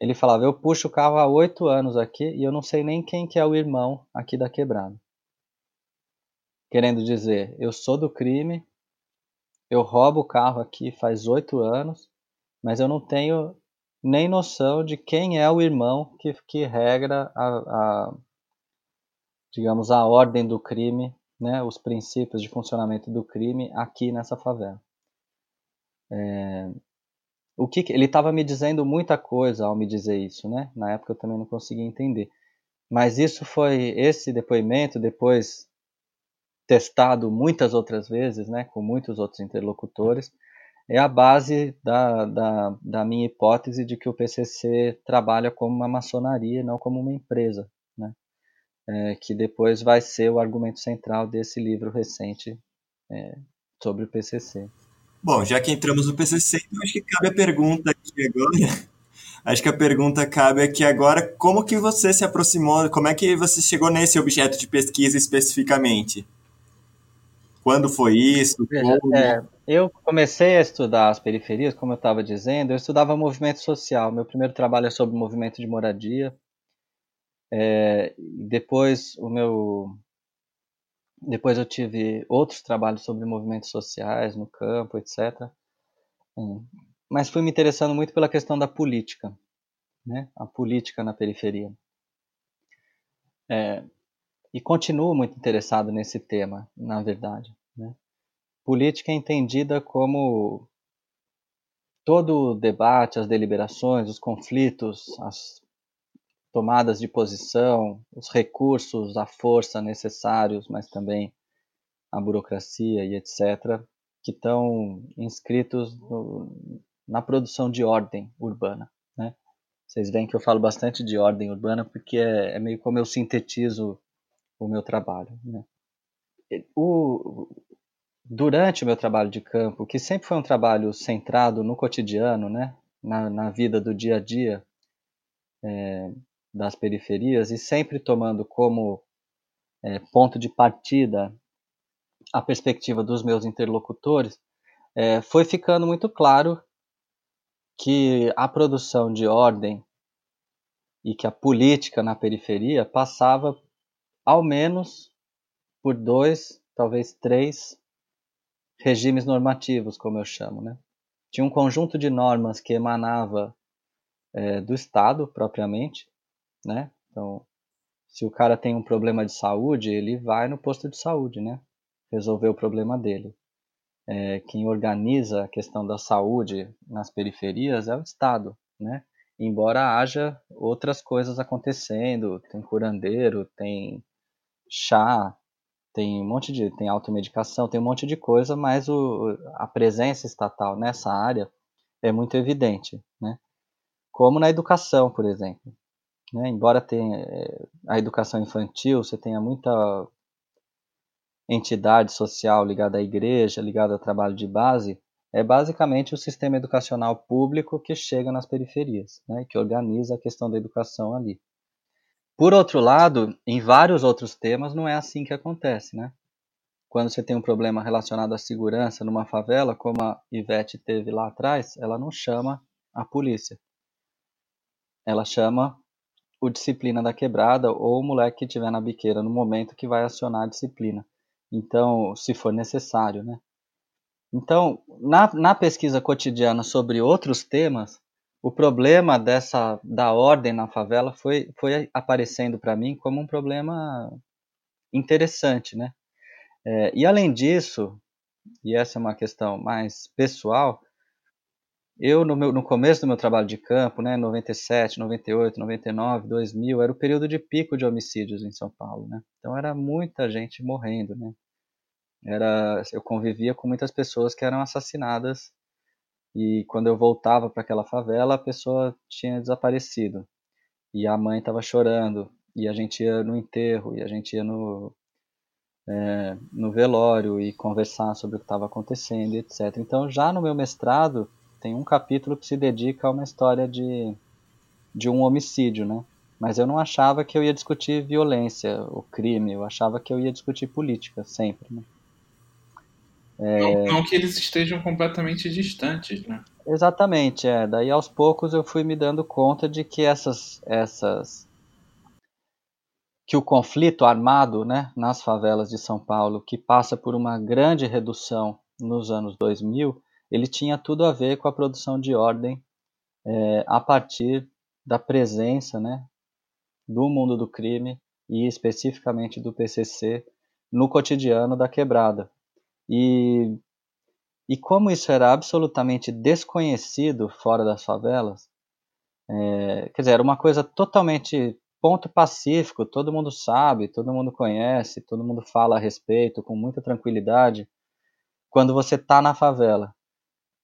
[SPEAKER 5] ele falava, eu puxo o carro há oito anos aqui e eu não sei nem quem que é o irmão aqui da quebrada. Querendo dizer, eu sou do crime, eu roubo o carro aqui faz oito anos, mas eu não tenho nem noção de quem é o irmão que, que regra a, a digamos, a ordem do crime, né, os princípios de funcionamento do crime aqui nessa favela. É, o que ele estava me dizendo muita coisa ao me dizer isso, né? Na época eu também não conseguia entender. Mas isso foi esse depoimento depois testado muitas outras vezes, né, com muitos outros interlocutores, é a base da, da, da minha hipótese de que o PCC trabalha como uma maçonaria, não como uma empresa, né? É, que depois vai ser o argumento central desse livro recente é, sobre o PCC.
[SPEAKER 4] Bom, já que entramos no PCC, então acho que cabe a pergunta aqui agora. Acho que a pergunta cabe aqui agora, como que você se aproximou, como é que você chegou nesse objeto de pesquisa especificamente? Quando foi isso?
[SPEAKER 5] Veja, é, eu comecei a estudar as periferias, como eu estava dizendo, eu estudava movimento social. Meu primeiro trabalho é sobre movimento de moradia. É, depois o meu depois eu tive outros trabalhos sobre movimentos sociais no campo, etc. Mas fui me interessando muito pela questão da política, né? A política na periferia. É, e continuo muito interessado nesse tema, na verdade. Né? Política é entendida como todo o debate, as deliberações, os conflitos, as tomadas de posição, os recursos, a força necessários, mas também a burocracia e etc., que estão inscritos no, na produção de ordem urbana. Né? Vocês veem que eu falo bastante de ordem urbana porque é, é meio como eu sintetizo o meu trabalho. Né? O, durante o meu trabalho de campo, que sempre foi um trabalho centrado no cotidiano, né? na, na vida do dia a dia é, das periferias, e sempre tomando como é, ponto de partida a perspectiva dos meus interlocutores, é, foi ficando muito claro que a produção de ordem e que a política na periferia passava ao menos por dois, talvez três regimes normativos, como eu chamo, né? Tinha um conjunto de normas que emanava é, do Estado propriamente, né? Então, se o cara tem um problema de saúde, ele vai no posto de saúde, né? Resolver o problema dele. É, quem organiza a questão da saúde nas periferias é o Estado, né? Embora haja outras coisas acontecendo, tem curandeiro, tem chá, tem um monte de tem automedicação, tem um monte de coisa, mas o, a presença estatal nessa área é muito evidente, né? Como na educação, por exemplo. Né? Embora tenha eh, a educação infantil, você tenha muita entidade social ligada à igreja, ligada ao trabalho de base, é basicamente o sistema educacional público que chega nas periferias, né? que organiza a questão da educação ali. Por outro lado, em vários outros temas não é assim que acontece, né? Quando você tem um problema relacionado à segurança numa favela, como a Ivete teve lá atrás, ela não chama a polícia. Ela chama o disciplina da quebrada ou o moleque que estiver na biqueira no momento que vai acionar a disciplina. Então, se for necessário, né? Então, na, na pesquisa cotidiana sobre outros temas, o problema dessa da ordem na favela foi, foi aparecendo para mim como um problema interessante, né? É, e além disso, e essa é uma questão mais pessoal, eu no, meu, no começo do meu trabalho de campo, né, 97, 98, 99, 2000, era o período de pico de homicídios em São Paulo, né? Então era muita gente morrendo, né? Era, eu convivia com muitas pessoas que eram assassinadas e quando eu voltava para aquela favela, a pessoa tinha desaparecido. E a mãe estava chorando. E a gente ia no enterro, e a gente ia no, é, no velório e conversar sobre o que estava acontecendo, etc. Então, já no meu mestrado, tem um capítulo que se dedica a uma história de, de um homicídio, né? Mas eu não achava que eu ia discutir violência, o crime, eu achava que eu ia discutir política sempre, né?
[SPEAKER 1] É... Não, não, que eles estejam completamente distantes, né?
[SPEAKER 5] Exatamente, é. Daí aos poucos eu fui me dando conta de que essas, essas, que o conflito armado, né, nas favelas de São Paulo, que passa por uma grande redução nos anos 2000, ele tinha tudo a ver com a produção de ordem é, a partir da presença, né, do mundo do crime e especificamente do PCC no cotidiano da quebrada. E, e como isso era absolutamente desconhecido fora das favelas, é, quer dizer, era uma coisa totalmente ponto pacífico, todo mundo sabe, todo mundo conhece, todo mundo fala a respeito com muita tranquilidade quando você está na favela.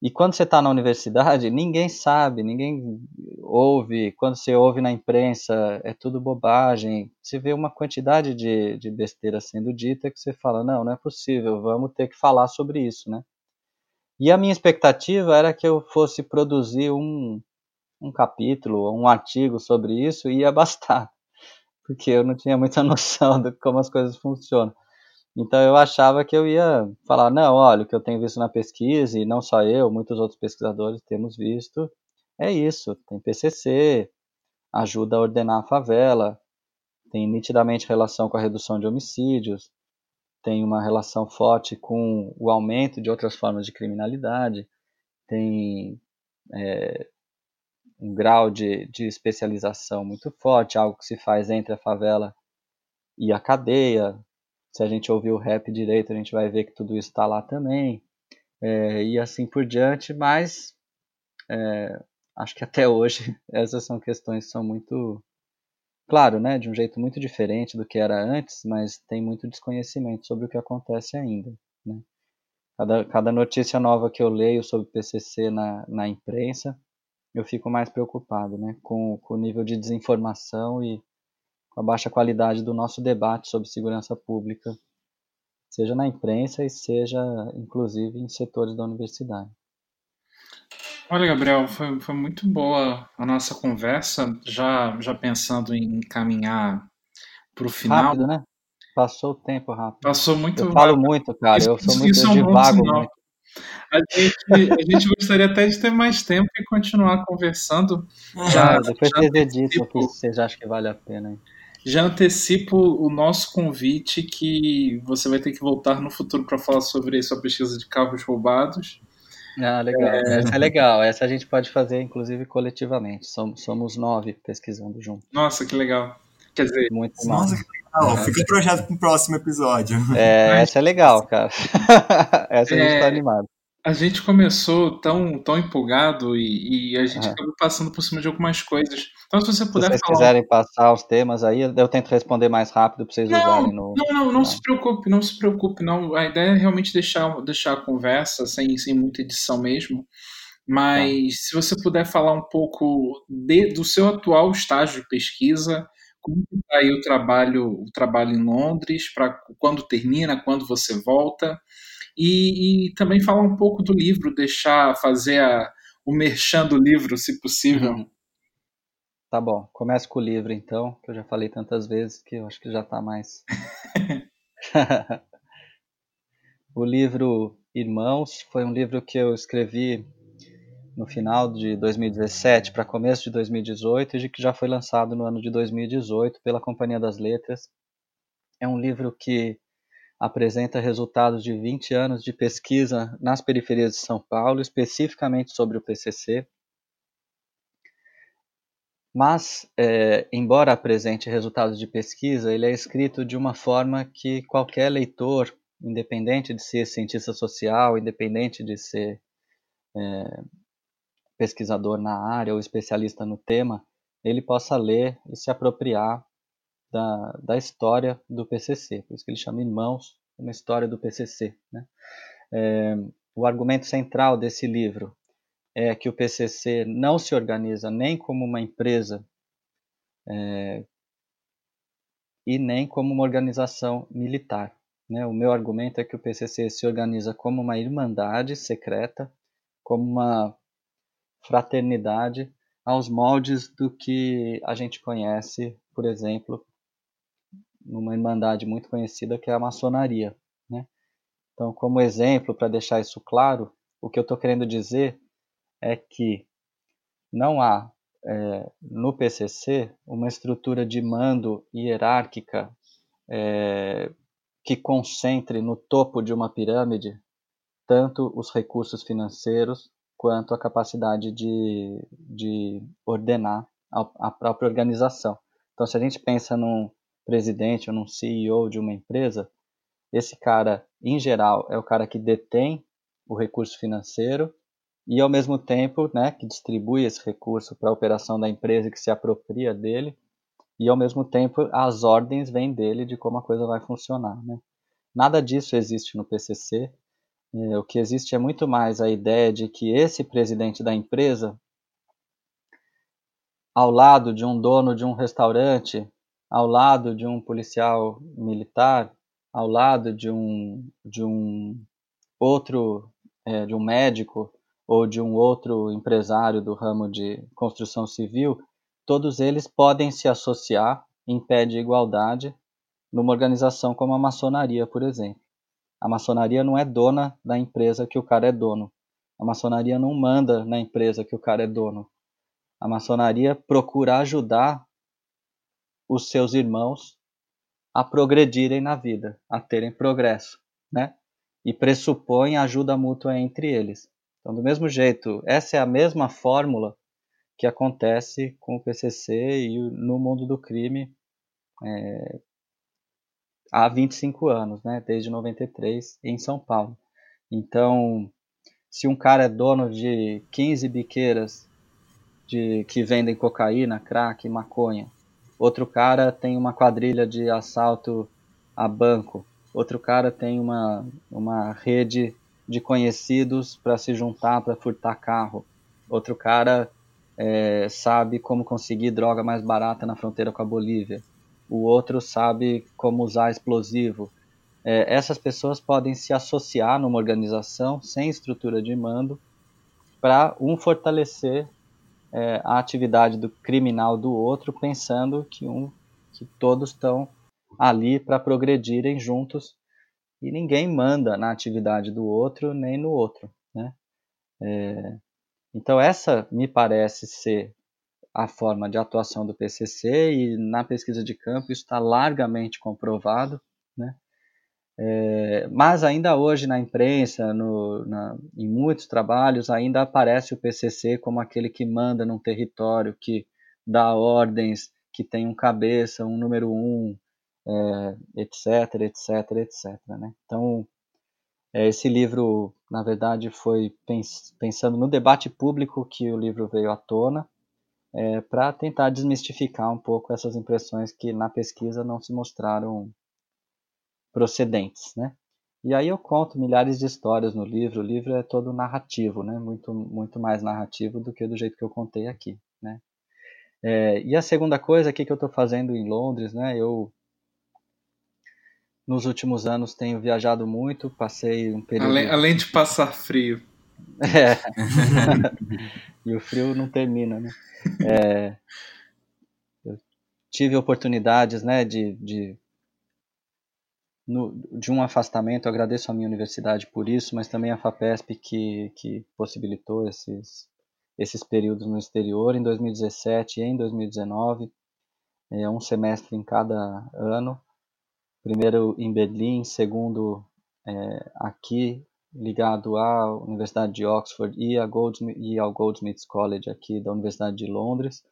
[SPEAKER 5] E quando você está na universidade, ninguém sabe, ninguém ouve. Quando você ouve na imprensa, é tudo bobagem. Você vê uma quantidade de, de besteira sendo dita que você fala: não, não é possível, vamos ter que falar sobre isso, né? E a minha expectativa era que eu fosse produzir um, um capítulo, um artigo sobre isso e ia bastar, porque eu não tinha muita noção de como as coisas funcionam. Então eu achava que eu ia falar, não, olha, o que eu tenho visto na pesquisa, e não só eu, muitos outros pesquisadores temos visto, é isso, tem PCC, ajuda a ordenar a favela, tem nitidamente relação com a redução de homicídios, tem uma relação forte com o aumento de outras formas de criminalidade, tem é, um grau de, de especialização muito forte, algo que se faz entre a favela e a cadeia, se a gente ouvir o rap direito, a gente vai ver que tudo isso está lá também. É, e assim por diante, mas é, acho que até hoje essas são questões que são muito, claro, né, de um jeito muito diferente do que era antes, mas tem muito desconhecimento sobre o que acontece ainda. Né? Cada, cada notícia nova que eu leio sobre PCC na, na imprensa, eu fico mais preocupado né, com, com o nível de desinformação e com a baixa qualidade do nosso debate sobre segurança pública, seja na imprensa e seja, inclusive, em setores da universidade.
[SPEAKER 1] Olha, Gabriel, foi, foi muito boa a nossa conversa, já, já pensando em caminhar para o final.
[SPEAKER 5] Rápido, né? Passou o tempo rápido.
[SPEAKER 1] Passou muito
[SPEAKER 5] Eu falo muito, cara. Isso, eu sou muito é um divago muito.
[SPEAKER 1] A gente, a gente gostaria até de ter mais tempo e continuar conversando.
[SPEAKER 5] Já, depois já você dito o que vocês acham que vale a pena. Hein?
[SPEAKER 1] Já antecipo o nosso convite que você vai ter que voltar no futuro para falar sobre a sua pesquisa de carros roubados.
[SPEAKER 5] Ah, legal. É... Essa é legal. Essa a gente pode fazer, inclusive, coletivamente. Somos, somos nove pesquisando junto.
[SPEAKER 1] Nossa, que legal. Quer dizer,
[SPEAKER 4] muito Nossa, que legal. Fica o projeto para o próximo episódio.
[SPEAKER 5] É, Mas... essa é legal, cara. essa a gente está é... animado
[SPEAKER 1] a gente começou tão, tão empolgado e, e a gente uhum. acabou passando por cima de algumas coisas. Então, se você puder
[SPEAKER 5] se
[SPEAKER 1] vocês
[SPEAKER 5] falar... quiserem passar os temas aí, eu tento responder mais rápido para vocês
[SPEAKER 1] não,
[SPEAKER 5] usarem no.
[SPEAKER 1] Não, não, não se preocupe, não se preocupe. Não. A ideia é realmente deixar, deixar a conversa sem, sem muita edição mesmo. Mas tá. se você puder falar um pouco de, do seu atual estágio de pesquisa, como está aí o trabalho, o trabalho em Londres, para quando termina, quando você volta. E, e, também falar um pouco do livro, deixar fazer a, o merchan do livro, se possível. Uhum.
[SPEAKER 5] Tá bom, começa com o livro então, que eu já falei tantas vezes que eu acho que já está mais. o livro Irmãos foi um livro que eu escrevi no final de 2017 para começo de 2018 e que já foi lançado no ano de 2018 pela Companhia das Letras. É um livro que apresenta resultados de 20 anos de pesquisa nas periferias de São Paulo, especificamente sobre o PCC. Mas, é, embora apresente resultados de pesquisa, ele é escrito de uma forma que qualquer leitor, independente de ser cientista social, independente de ser é, pesquisador na área ou especialista no tema, ele possa ler e se apropriar da, da história do PCC, por isso que ele chama Irmãos, uma história do PCC. Né? É, o argumento central desse livro é que o PCC não se organiza nem como uma empresa é, e nem como uma organização militar. Né? O meu argumento é que o PCC se organiza como uma irmandade secreta, como uma fraternidade aos moldes do que a gente conhece, por exemplo, numa irmandade muito conhecida que é a maçonaria. Né? Então, como exemplo, para deixar isso claro, o que eu estou querendo dizer é que não há é, no PCC uma estrutura de mando hierárquica é, que concentre no topo de uma pirâmide tanto os recursos financeiros quanto a capacidade de, de ordenar a, a própria organização. Então, se a gente pensa num, presidente ou num CEO de uma empresa, esse cara, em geral, é o cara que detém o recurso financeiro e, ao mesmo tempo, né, que distribui esse recurso para a operação da empresa que se apropria dele e, ao mesmo tempo, as ordens vêm dele de como a coisa vai funcionar. Né? Nada disso existe no PCC. É, o que existe é muito mais a ideia de que esse presidente da empresa, ao lado de um dono de um restaurante ao lado de um policial militar, ao lado de um, de um outro é, de um médico ou de um outro empresário do ramo de construção civil, todos eles podem se associar em pé de igualdade numa organização como a maçonaria, por exemplo. A maçonaria não é dona da empresa que o cara é dono. A maçonaria não manda na empresa que o cara é dono. A maçonaria procura ajudar os seus irmãos a progredirem na vida, a terem progresso, né? E pressupõe ajuda mútua entre eles. Então, do mesmo jeito, essa é a mesma fórmula que acontece com o PCC e no mundo do crime é, há 25 anos, né? Desde 93 em São Paulo. Então, se um cara é dono de 15 biqueiras de que vendem cocaína, crack, maconha, outro cara tem uma quadrilha de assalto a banco, outro cara tem uma, uma rede de conhecidos para se juntar para furtar carro, outro cara é, sabe como conseguir droga mais barata na fronteira com a Bolívia, o outro sabe como usar explosivo. É, essas pessoas podem se associar numa organização sem estrutura de mando para um fortalecer é, a atividade do criminal do outro, pensando que, um, que todos estão ali para progredirem juntos e ninguém manda na atividade do outro nem no outro. Né? É, então, essa me parece ser a forma de atuação do PCC e na pesquisa de campo isso está largamente comprovado. Né? É, mas ainda hoje na imprensa, no, na, em muitos trabalhos, ainda aparece o PCC como aquele que manda num território, que dá ordens, que tem um cabeça, um número um, é, etc, etc, etc. Né? Então, é, esse livro, na verdade, foi pens pensando no debate público que o livro veio à tona, é, para tentar desmistificar um pouco essas impressões que na pesquisa não se mostraram procedentes, né? E aí eu conto milhares de histórias no livro. O livro é todo narrativo, né? Muito, muito mais narrativo do que do jeito que eu contei aqui, né? É, e a segunda coisa aqui que eu estou fazendo em Londres, né? Eu nos últimos anos tenho viajado muito, passei um período.
[SPEAKER 1] Além, além de passar frio.
[SPEAKER 5] É. e o frio não termina, né? É, eu tive oportunidades, né, de, de no, de um afastamento, eu agradeço a minha universidade por isso, mas também a FAPESP que, que possibilitou esses, esses períodos no exterior, em 2017 e em 2019, é, um semestre em cada ano, primeiro em Berlim, segundo é, aqui, ligado à Universidade de Oxford e, a Goldsmith, e ao Goldsmiths College aqui da Universidade de Londres.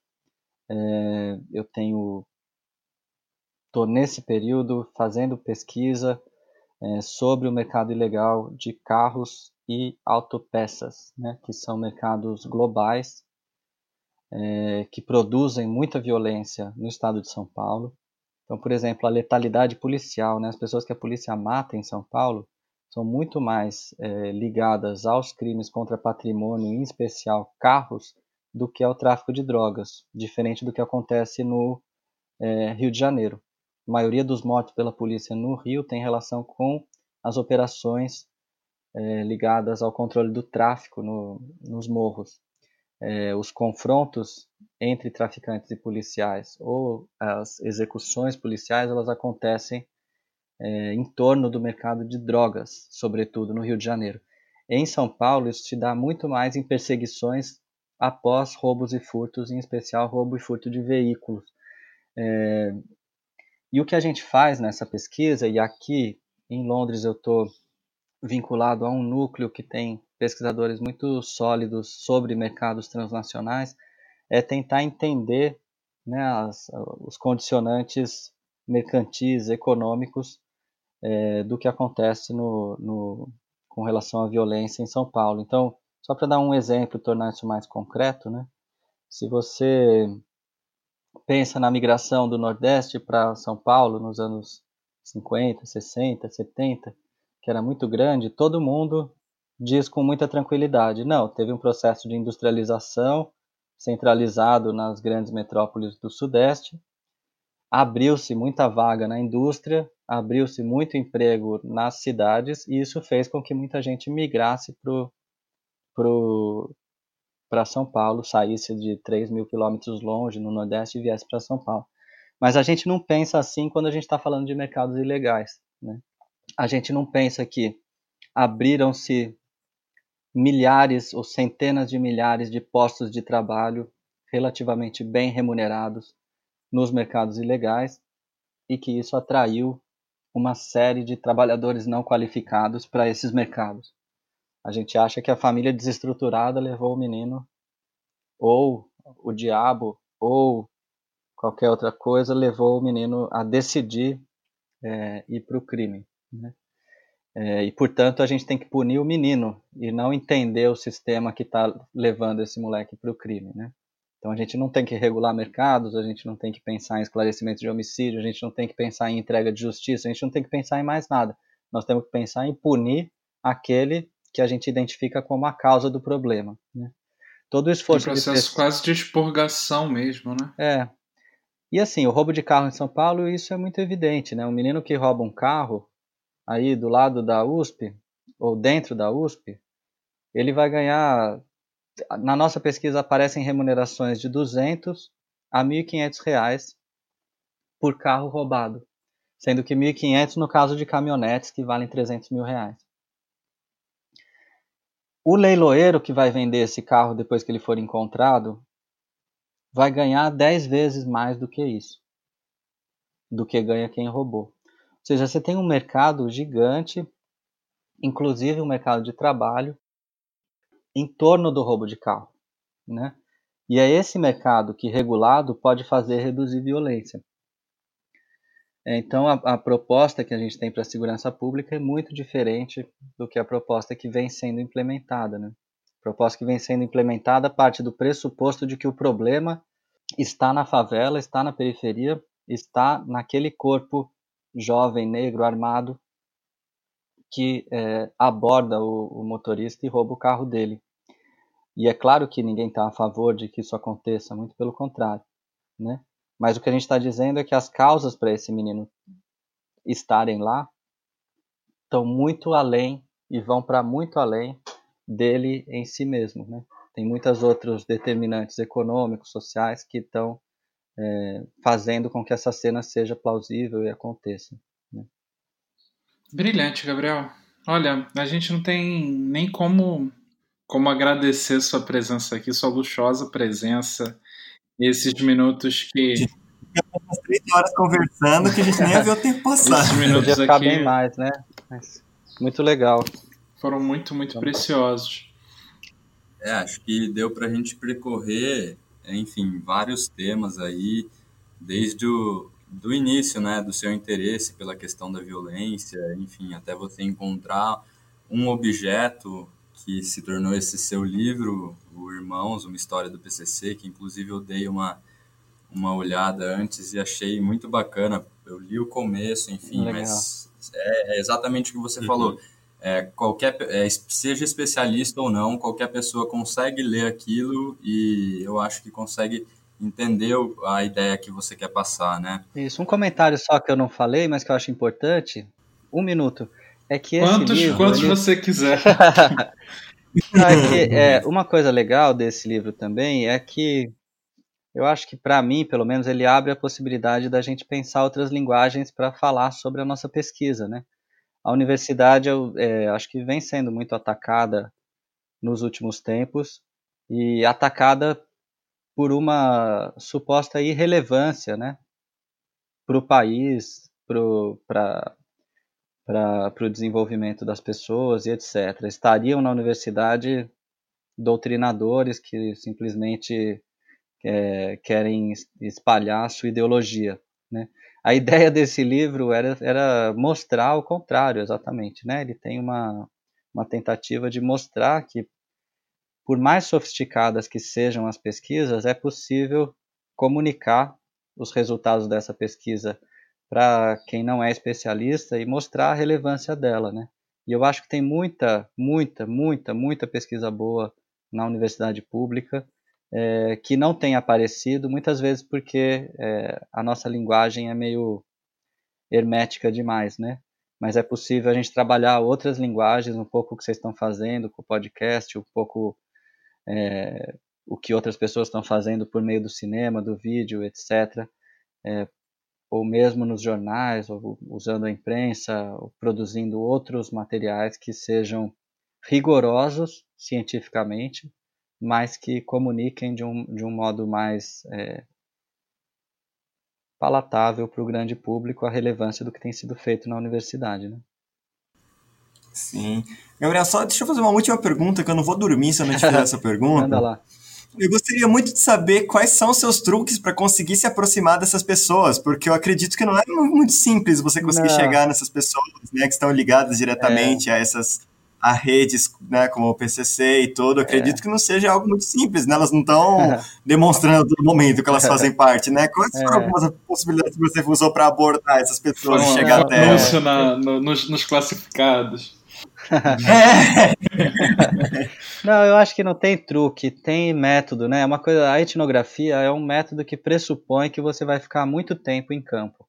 [SPEAKER 5] É, eu tenho estou nesse período fazendo pesquisa é, sobre o mercado ilegal de carros e autopeças, né, que são mercados globais é, que produzem muita violência no estado de São Paulo. Então, por exemplo, a letalidade policial, né, as pessoas que a polícia mata em São Paulo são muito mais é, ligadas aos crimes contra patrimônio, em especial carros, do que ao tráfico de drogas, diferente do que acontece no é, Rio de Janeiro a maioria dos mortos pela polícia no Rio tem relação com as operações é, ligadas ao controle do tráfico no, nos morros. É, os confrontos entre traficantes e policiais ou as execuções policiais elas acontecem é, em torno do mercado de drogas, sobretudo no Rio de Janeiro. Em São Paulo, isso se dá muito mais em perseguições após roubos e furtos, em especial roubo e furto de veículos. É, e o que a gente faz nessa pesquisa, e aqui em Londres eu estou vinculado a um núcleo que tem pesquisadores muito sólidos sobre mercados transnacionais, é tentar entender né, as, os condicionantes mercantis, econômicos é, do que acontece no, no, com relação à violência em São Paulo. Então, só para dar um exemplo, tornar isso mais concreto, né, se você pensa na migração do Nordeste para São Paulo nos anos 50, 60, 70, que era muito grande, todo mundo diz com muita tranquilidade: não, teve um processo de industrialização centralizado nas grandes metrópoles do Sudeste, abriu-se muita vaga na indústria abriu-se muito emprego nas cidades e isso fez com que muita gente migrasse para pro, pro, São Paulo, saísse de 3 mil quilômetros longe no Nordeste e viesse para São Paulo. Mas a gente não pensa assim quando a gente está falando de mercados ilegais. Né? A gente não pensa que abriram-se milhares ou centenas de milhares de postos de trabalho relativamente bem remunerados nos mercados ilegais e que isso atraiu uma série de trabalhadores não qualificados para esses mercados. A gente acha que a família desestruturada levou o menino, ou o diabo, ou qualquer outra coisa, levou o menino a decidir é, ir para o crime. Né? É, e, portanto, a gente tem que punir o menino e não entender o sistema que está levando esse moleque para o crime. Né? Então, a gente não tem que regular mercados, a gente não tem que pensar em esclarecimento de homicídio, a gente não tem que pensar em entrega de justiça, a gente não tem que pensar em mais nada. Nós temos que pensar em punir aquele que a gente identifica como a causa do problema. Né?
[SPEAKER 1] Todo o esforço. Um processo de... quase de expurgação mesmo, né?
[SPEAKER 5] É. E assim, o roubo de carro em São Paulo, isso é muito evidente, né? Um menino que rouba um carro, aí do lado da USP, ou dentro da USP, ele vai ganhar. Na nossa pesquisa aparecem remunerações de 200 a 1.500 reais por carro roubado, sendo que 1.500 no caso de caminhonetes que valem 300 mil reais. O leiloeiro que vai vender esse carro depois que ele for encontrado vai ganhar 10 vezes mais do que isso, do que ganha quem roubou. Ou seja, você tem um mercado gigante, inclusive um mercado de trabalho, em torno do roubo de carro. Né? E é esse mercado que, regulado, pode fazer reduzir violência. Então, a, a proposta que a gente tem para a segurança pública é muito diferente do que a proposta que vem sendo implementada. Né? A proposta que vem sendo implementada parte do pressuposto de que o problema está na favela, está na periferia, está naquele corpo jovem negro armado que é, aborda o, o, motorista e rouba o carro dele. E é claro que ninguém está a favor de que isso aconteça, muito pelo contrário, né? Mas o que a gente está dizendo é que as causas para esse menino estarem lá estão muito além e vão para muito além dele em si mesmo, né? Tem muitos outros determinantes econômicos, sociais que estão é, fazendo com que essa cena seja plausível e aconteça. Né?
[SPEAKER 1] Brilhante, Gabriel. Olha, a gente não tem nem como, como agradecer sua presença aqui, sua luxuosa presença, esses minutos que.
[SPEAKER 4] Umas três horas conversando que a gente nem ver o tempo passar.
[SPEAKER 5] Esses minutos Podia ficar aqui bem mais, né? Mas muito legal.
[SPEAKER 1] Foram muito, muito preciosos.
[SPEAKER 2] É, acho que deu para a gente percorrer enfim, vários temas aí, desde o do início, né, do seu interesse pela questão da violência, enfim, até você encontrar um objeto que se tornou esse seu livro, o Irmãos, uma história do PCC, que inclusive eu dei uma uma olhada antes e achei muito bacana. Eu li o começo, enfim, Legal. mas é, é, exatamente o que você uhum. falou é, qualquer é, seja especialista ou não, qualquer pessoa consegue ler aquilo e eu acho que consegue entender a ideia que você quer passar, né?
[SPEAKER 5] Isso, um comentário só que eu não falei, mas que eu acho importante, um minuto, é que
[SPEAKER 1] quantos,
[SPEAKER 5] livro,
[SPEAKER 1] quantos ele... você quiser.
[SPEAKER 5] é que, é, uma coisa legal desse livro também é que eu acho que para mim, pelo menos, ele abre a possibilidade da gente pensar outras linguagens para falar sobre a nossa pesquisa, né? a universidade eu é, acho que vem sendo muito atacada nos últimos tempos e atacada por uma suposta irrelevância, né, para o país, para o desenvolvimento das pessoas e etc. Estariam na universidade doutrinadores que simplesmente é, querem espalhar sua ideologia, né? a ideia desse livro era, era mostrar o contrário, exatamente. Né? Ele tem uma, uma tentativa de mostrar que, por mais sofisticadas que sejam as pesquisas, é possível comunicar os resultados dessa pesquisa para quem não é especialista e mostrar a relevância dela. Né? E eu acho que tem muita, muita, muita, muita pesquisa boa na universidade pública é, que não tem aparecido, muitas vezes porque é, a nossa linguagem é meio hermética demais, né? Mas é possível a gente trabalhar outras linguagens, um pouco o que vocês estão fazendo com o podcast, um pouco é, o que outras pessoas estão fazendo por meio do cinema, do vídeo, etc. Ou mesmo nos jornais, ou usando a imprensa, ou produzindo outros materiais que sejam rigorosos cientificamente, mas que comuniquem de um, de um modo mais é, palatável para o grande público a relevância do que tem sido feito na universidade. Né?
[SPEAKER 4] Sim. Gabriel, só deixa eu fazer uma última pergunta, que eu não vou dormir se eu não te fizer essa pergunta.
[SPEAKER 5] Manda lá.
[SPEAKER 4] Eu gostaria muito de saber quais são os seus truques para conseguir se aproximar dessas pessoas, porque eu acredito que não é muito simples você conseguir não. chegar nessas pessoas né, que estão ligadas diretamente é. a essas a redes, né, como o PCC e tudo, acredito é. que não seja algo muito simples, né? Elas não estão demonstrando todo momento que elas fazem parte, né? Quais foram é. algumas possibilidades que você usou para abordar essas pessoas e chegar até
[SPEAKER 1] anúncio na, no, nos, nos classificados.
[SPEAKER 5] não, eu acho que não tem truque, tem método, né? Uma coisa, a etnografia é um método que pressupõe que você vai ficar muito tempo em campo.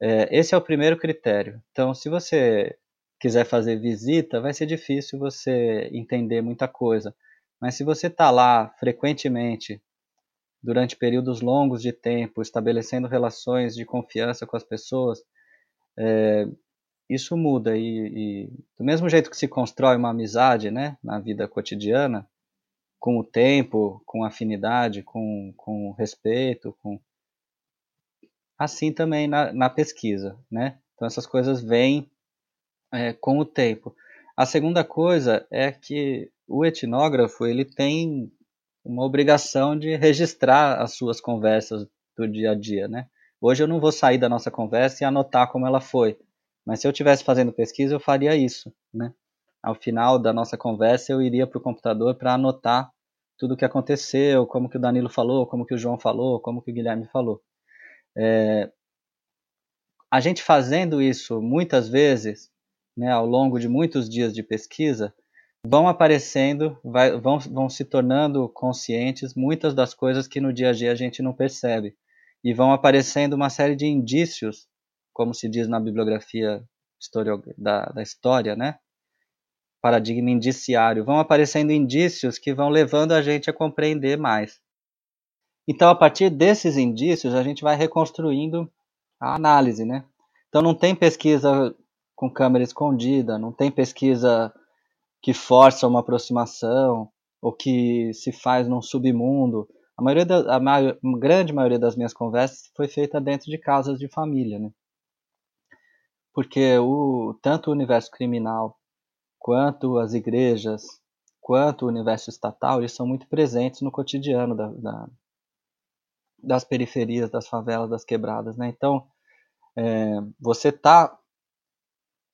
[SPEAKER 5] É, esse é o primeiro critério. Então, se você quiser fazer visita, vai ser difícil você entender muita coisa. Mas se você está lá frequentemente, durante períodos longos de tempo, estabelecendo relações de confiança com as pessoas, é, isso muda. E, e, do mesmo jeito que se constrói uma amizade né, na vida cotidiana, com o tempo, com afinidade, com, com respeito, com assim também na, na pesquisa, né? Então essas coisas vêm é, com o tempo. A segunda coisa é que o etnógrafo ele tem uma obrigação de registrar as suas conversas do dia a dia, né? Hoje eu não vou sair da nossa conversa e anotar como ela foi, mas se eu estivesse fazendo pesquisa eu faria isso, né? Ao final da nossa conversa eu iria para o computador para anotar tudo o que aconteceu, como que o Danilo falou, como que o João falou, como que o Guilherme falou. É... A gente fazendo isso muitas vezes né, ao longo de muitos dias de pesquisa, vão aparecendo, vai, vão, vão se tornando conscientes muitas das coisas que no dia a dia a gente não percebe. E vão aparecendo uma série de indícios, como se diz na bibliografia da, da história, né? paradigma indiciário, vão aparecendo indícios que vão levando a gente a compreender mais. Então, a partir desses indícios, a gente vai reconstruindo a análise, né? Então, não tem pesquisa com câmera escondida, não tem pesquisa que força uma aproximação ou que se faz num submundo. A, maioria da, a, maior, a grande maioria das minhas conversas foi feita dentro de casas de família, né? Porque o, tanto o universo criminal quanto as igrejas, quanto o universo estatal, eles são muito presentes no cotidiano da, da, das periferias, das favelas, das quebradas, né? Então, é, você está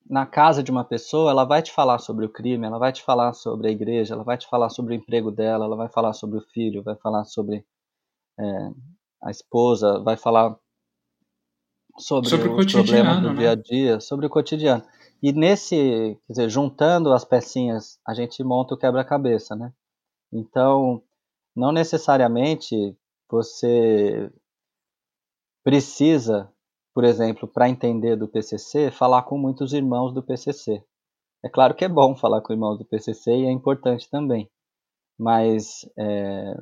[SPEAKER 5] na casa de uma pessoa, ela vai te falar sobre o crime, ela vai te falar sobre a igreja, ela vai te falar sobre o emprego dela, ela vai falar sobre o filho, vai falar sobre é, a esposa, vai falar sobre, sobre os problemas do né? dia a dia, sobre o cotidiano. E nesse, quer dizer, juntando as pecinhas, a gente monta o quebra-cabeça, né? Então, não necessariamente você precisa por exemplo, para entender do PCC, falar com muitos irmãos do PCC. É claro que é bom falar com irmãos do PCC e é importante também, mas é,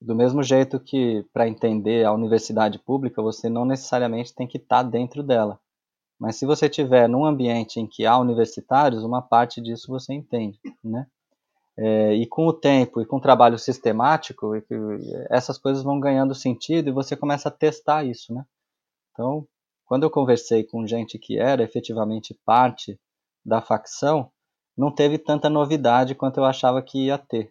[SPEAKER 5] do mesmo jeito que para entender a universidade pública você não necessariamente tem que estar tá dentro dela. Mas se você estiver num ambiente em que há universitários, uma parte disso você entende, né? É, e com o tempo e com o trabalho sistemático, essas coisas vão ganhando sentido e você começa a testar isso, né? Então, quando eu conversei com gente que era efetivamente parte da facção, não teve tanta novidade quanto eu achava que ia ter.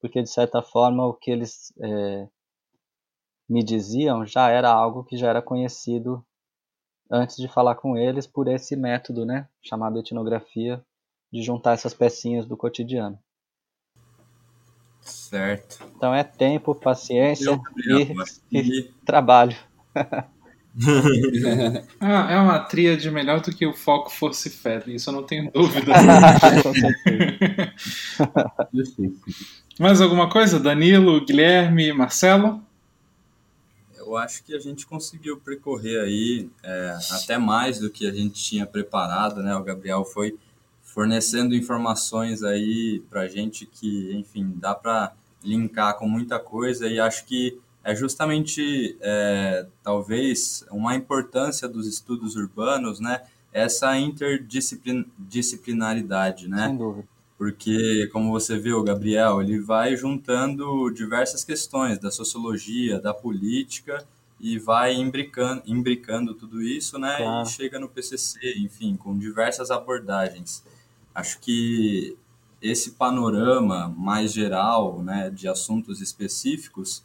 [SPEAKER 5] Porque, de certa forma, o que eles é, me diziam já era algo que já era conhecido antes de falar com eles por esse método, né, chamado etnografia, de juntar essas pecinhas do cotidiano.
[SPEAKER 2] Certo.
[SPEAKER 5] Então é tempo, paciência e, e trabalho.
[SPEAKER 1] ah, é uma tríade melhor do que o foco, força e fé, isso eu não tenho dúvida. Mais alguma coisa? Danilo, Guilherme, Marcelo?
[SPEAKER 2] eu acho que a gente conseguiu percorrer aí é, até mais do que a gente tinha preparado, né? O Gabriel foi fornecendo informações aí para a gente que, enfim, dá para linkar com muita coisa e acho que é justamente, é, talvez, uma importância dos estudos urbanos, né? Essa interdisciplinaridade, né?
[SPEAKER 5] Sem dúvida.
[SPEAKER 2] Porque, como você viu, Gabriel, ele vai juntando diversas questões da sociologia, da política e vai imbricando, imbricando tudo isso, né? Claro. E chega no PCC, enfim, com diversas abordagens. Acho que esse panorama mais geral, né, de assuntos específicos,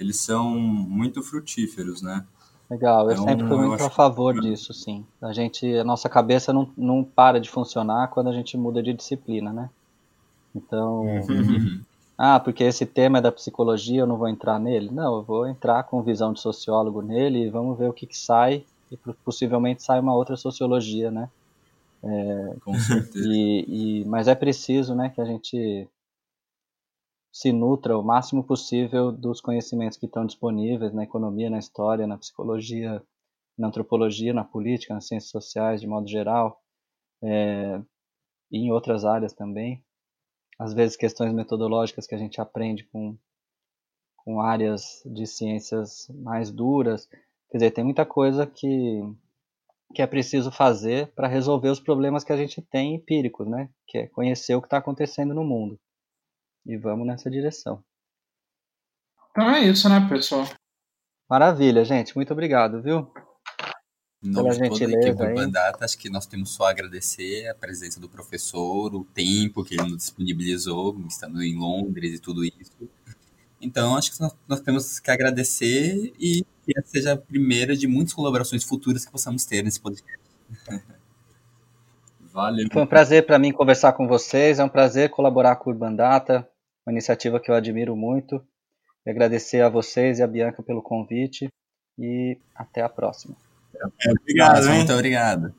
[SPEAKER 2] eles são muito frutíferos, né?
[SPEAKER 5] Legal, eu então, sempre fui muito a favor que... disso, sim. A gente, a nossa cabeça não, não para de funcionar quando a gente muda de disciplina, né? Então, uhum. ah, porque esse tema é da psicologia, eu não vou entrar nele? Não, eu vou entrar com visão de sociólogo nele e vamos ver o que, que sai e possivelmente sai uma outra sociologia, né?
[SPEAKER 2] É, com certeza.
[SPEAKER 5] E, e, mas é preciso, né, que a gente se nutra o máximo possível dos conhecimentos que estão disponíveis na economia, na história, na psicologia, na antropologia, na política, nas ciências sociais de modo geral, é, e em outras áreas também. Às vezes questões metodológicas que a gente aprende com, com áreas de ciências mais duras. Quer dizer, tem muita coisa que, que é preciso fazer para resolver os problemas que a gente tem empíricos, né? Que é conhecer o que está acontecendo no mundo. E vamos nessa direção.
[SPEAKER 1] Então é isso, né, pessoal?
[SPEAKER 5] Maravilha, gente. Muito obrigado, viu?
[SPEAKER 3] Em nome Pela de toda a equipe Urban Data, acho que nós temos só a agradecer a presença do professor, o tempo que ele nos disponibilizou, estando em Londres e tudo isso. Então, acho que nós, nós temos que agradecer e que essa seja a primeira de muitas colaborações futuras que possamos ter nesse podcast.
[SPEAKER 2] Valeu.
[SPEAKER 5] Foi um prazer para mim conversar com vocês, é um prazer colaborar com o Urban Data, uma iniciativa que eu admiro muito. E agradecer a vocês e a Bianca pelo convite e até a próxima.
[SPEAKER 3] É, obrigado, muito obrigado.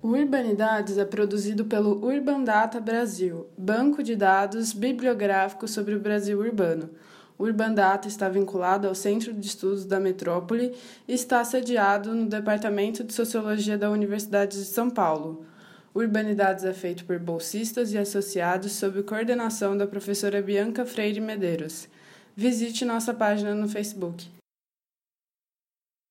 [SPEAKER 6] O Urbanidades é produzido pelo Urban Data Brasil, banco de dados bibliográfico sobre o Brasil urbano. O Urban Data está vinculado ao Centro de Estudos da Metrópole e está sediado no Departamento de Sociologia da Universidade de São Paulo. O Urbanidades é feito por bolsistas e associados sob coordenação da professora Bianca Freire Medeiros. Visite nossa página no Facebook.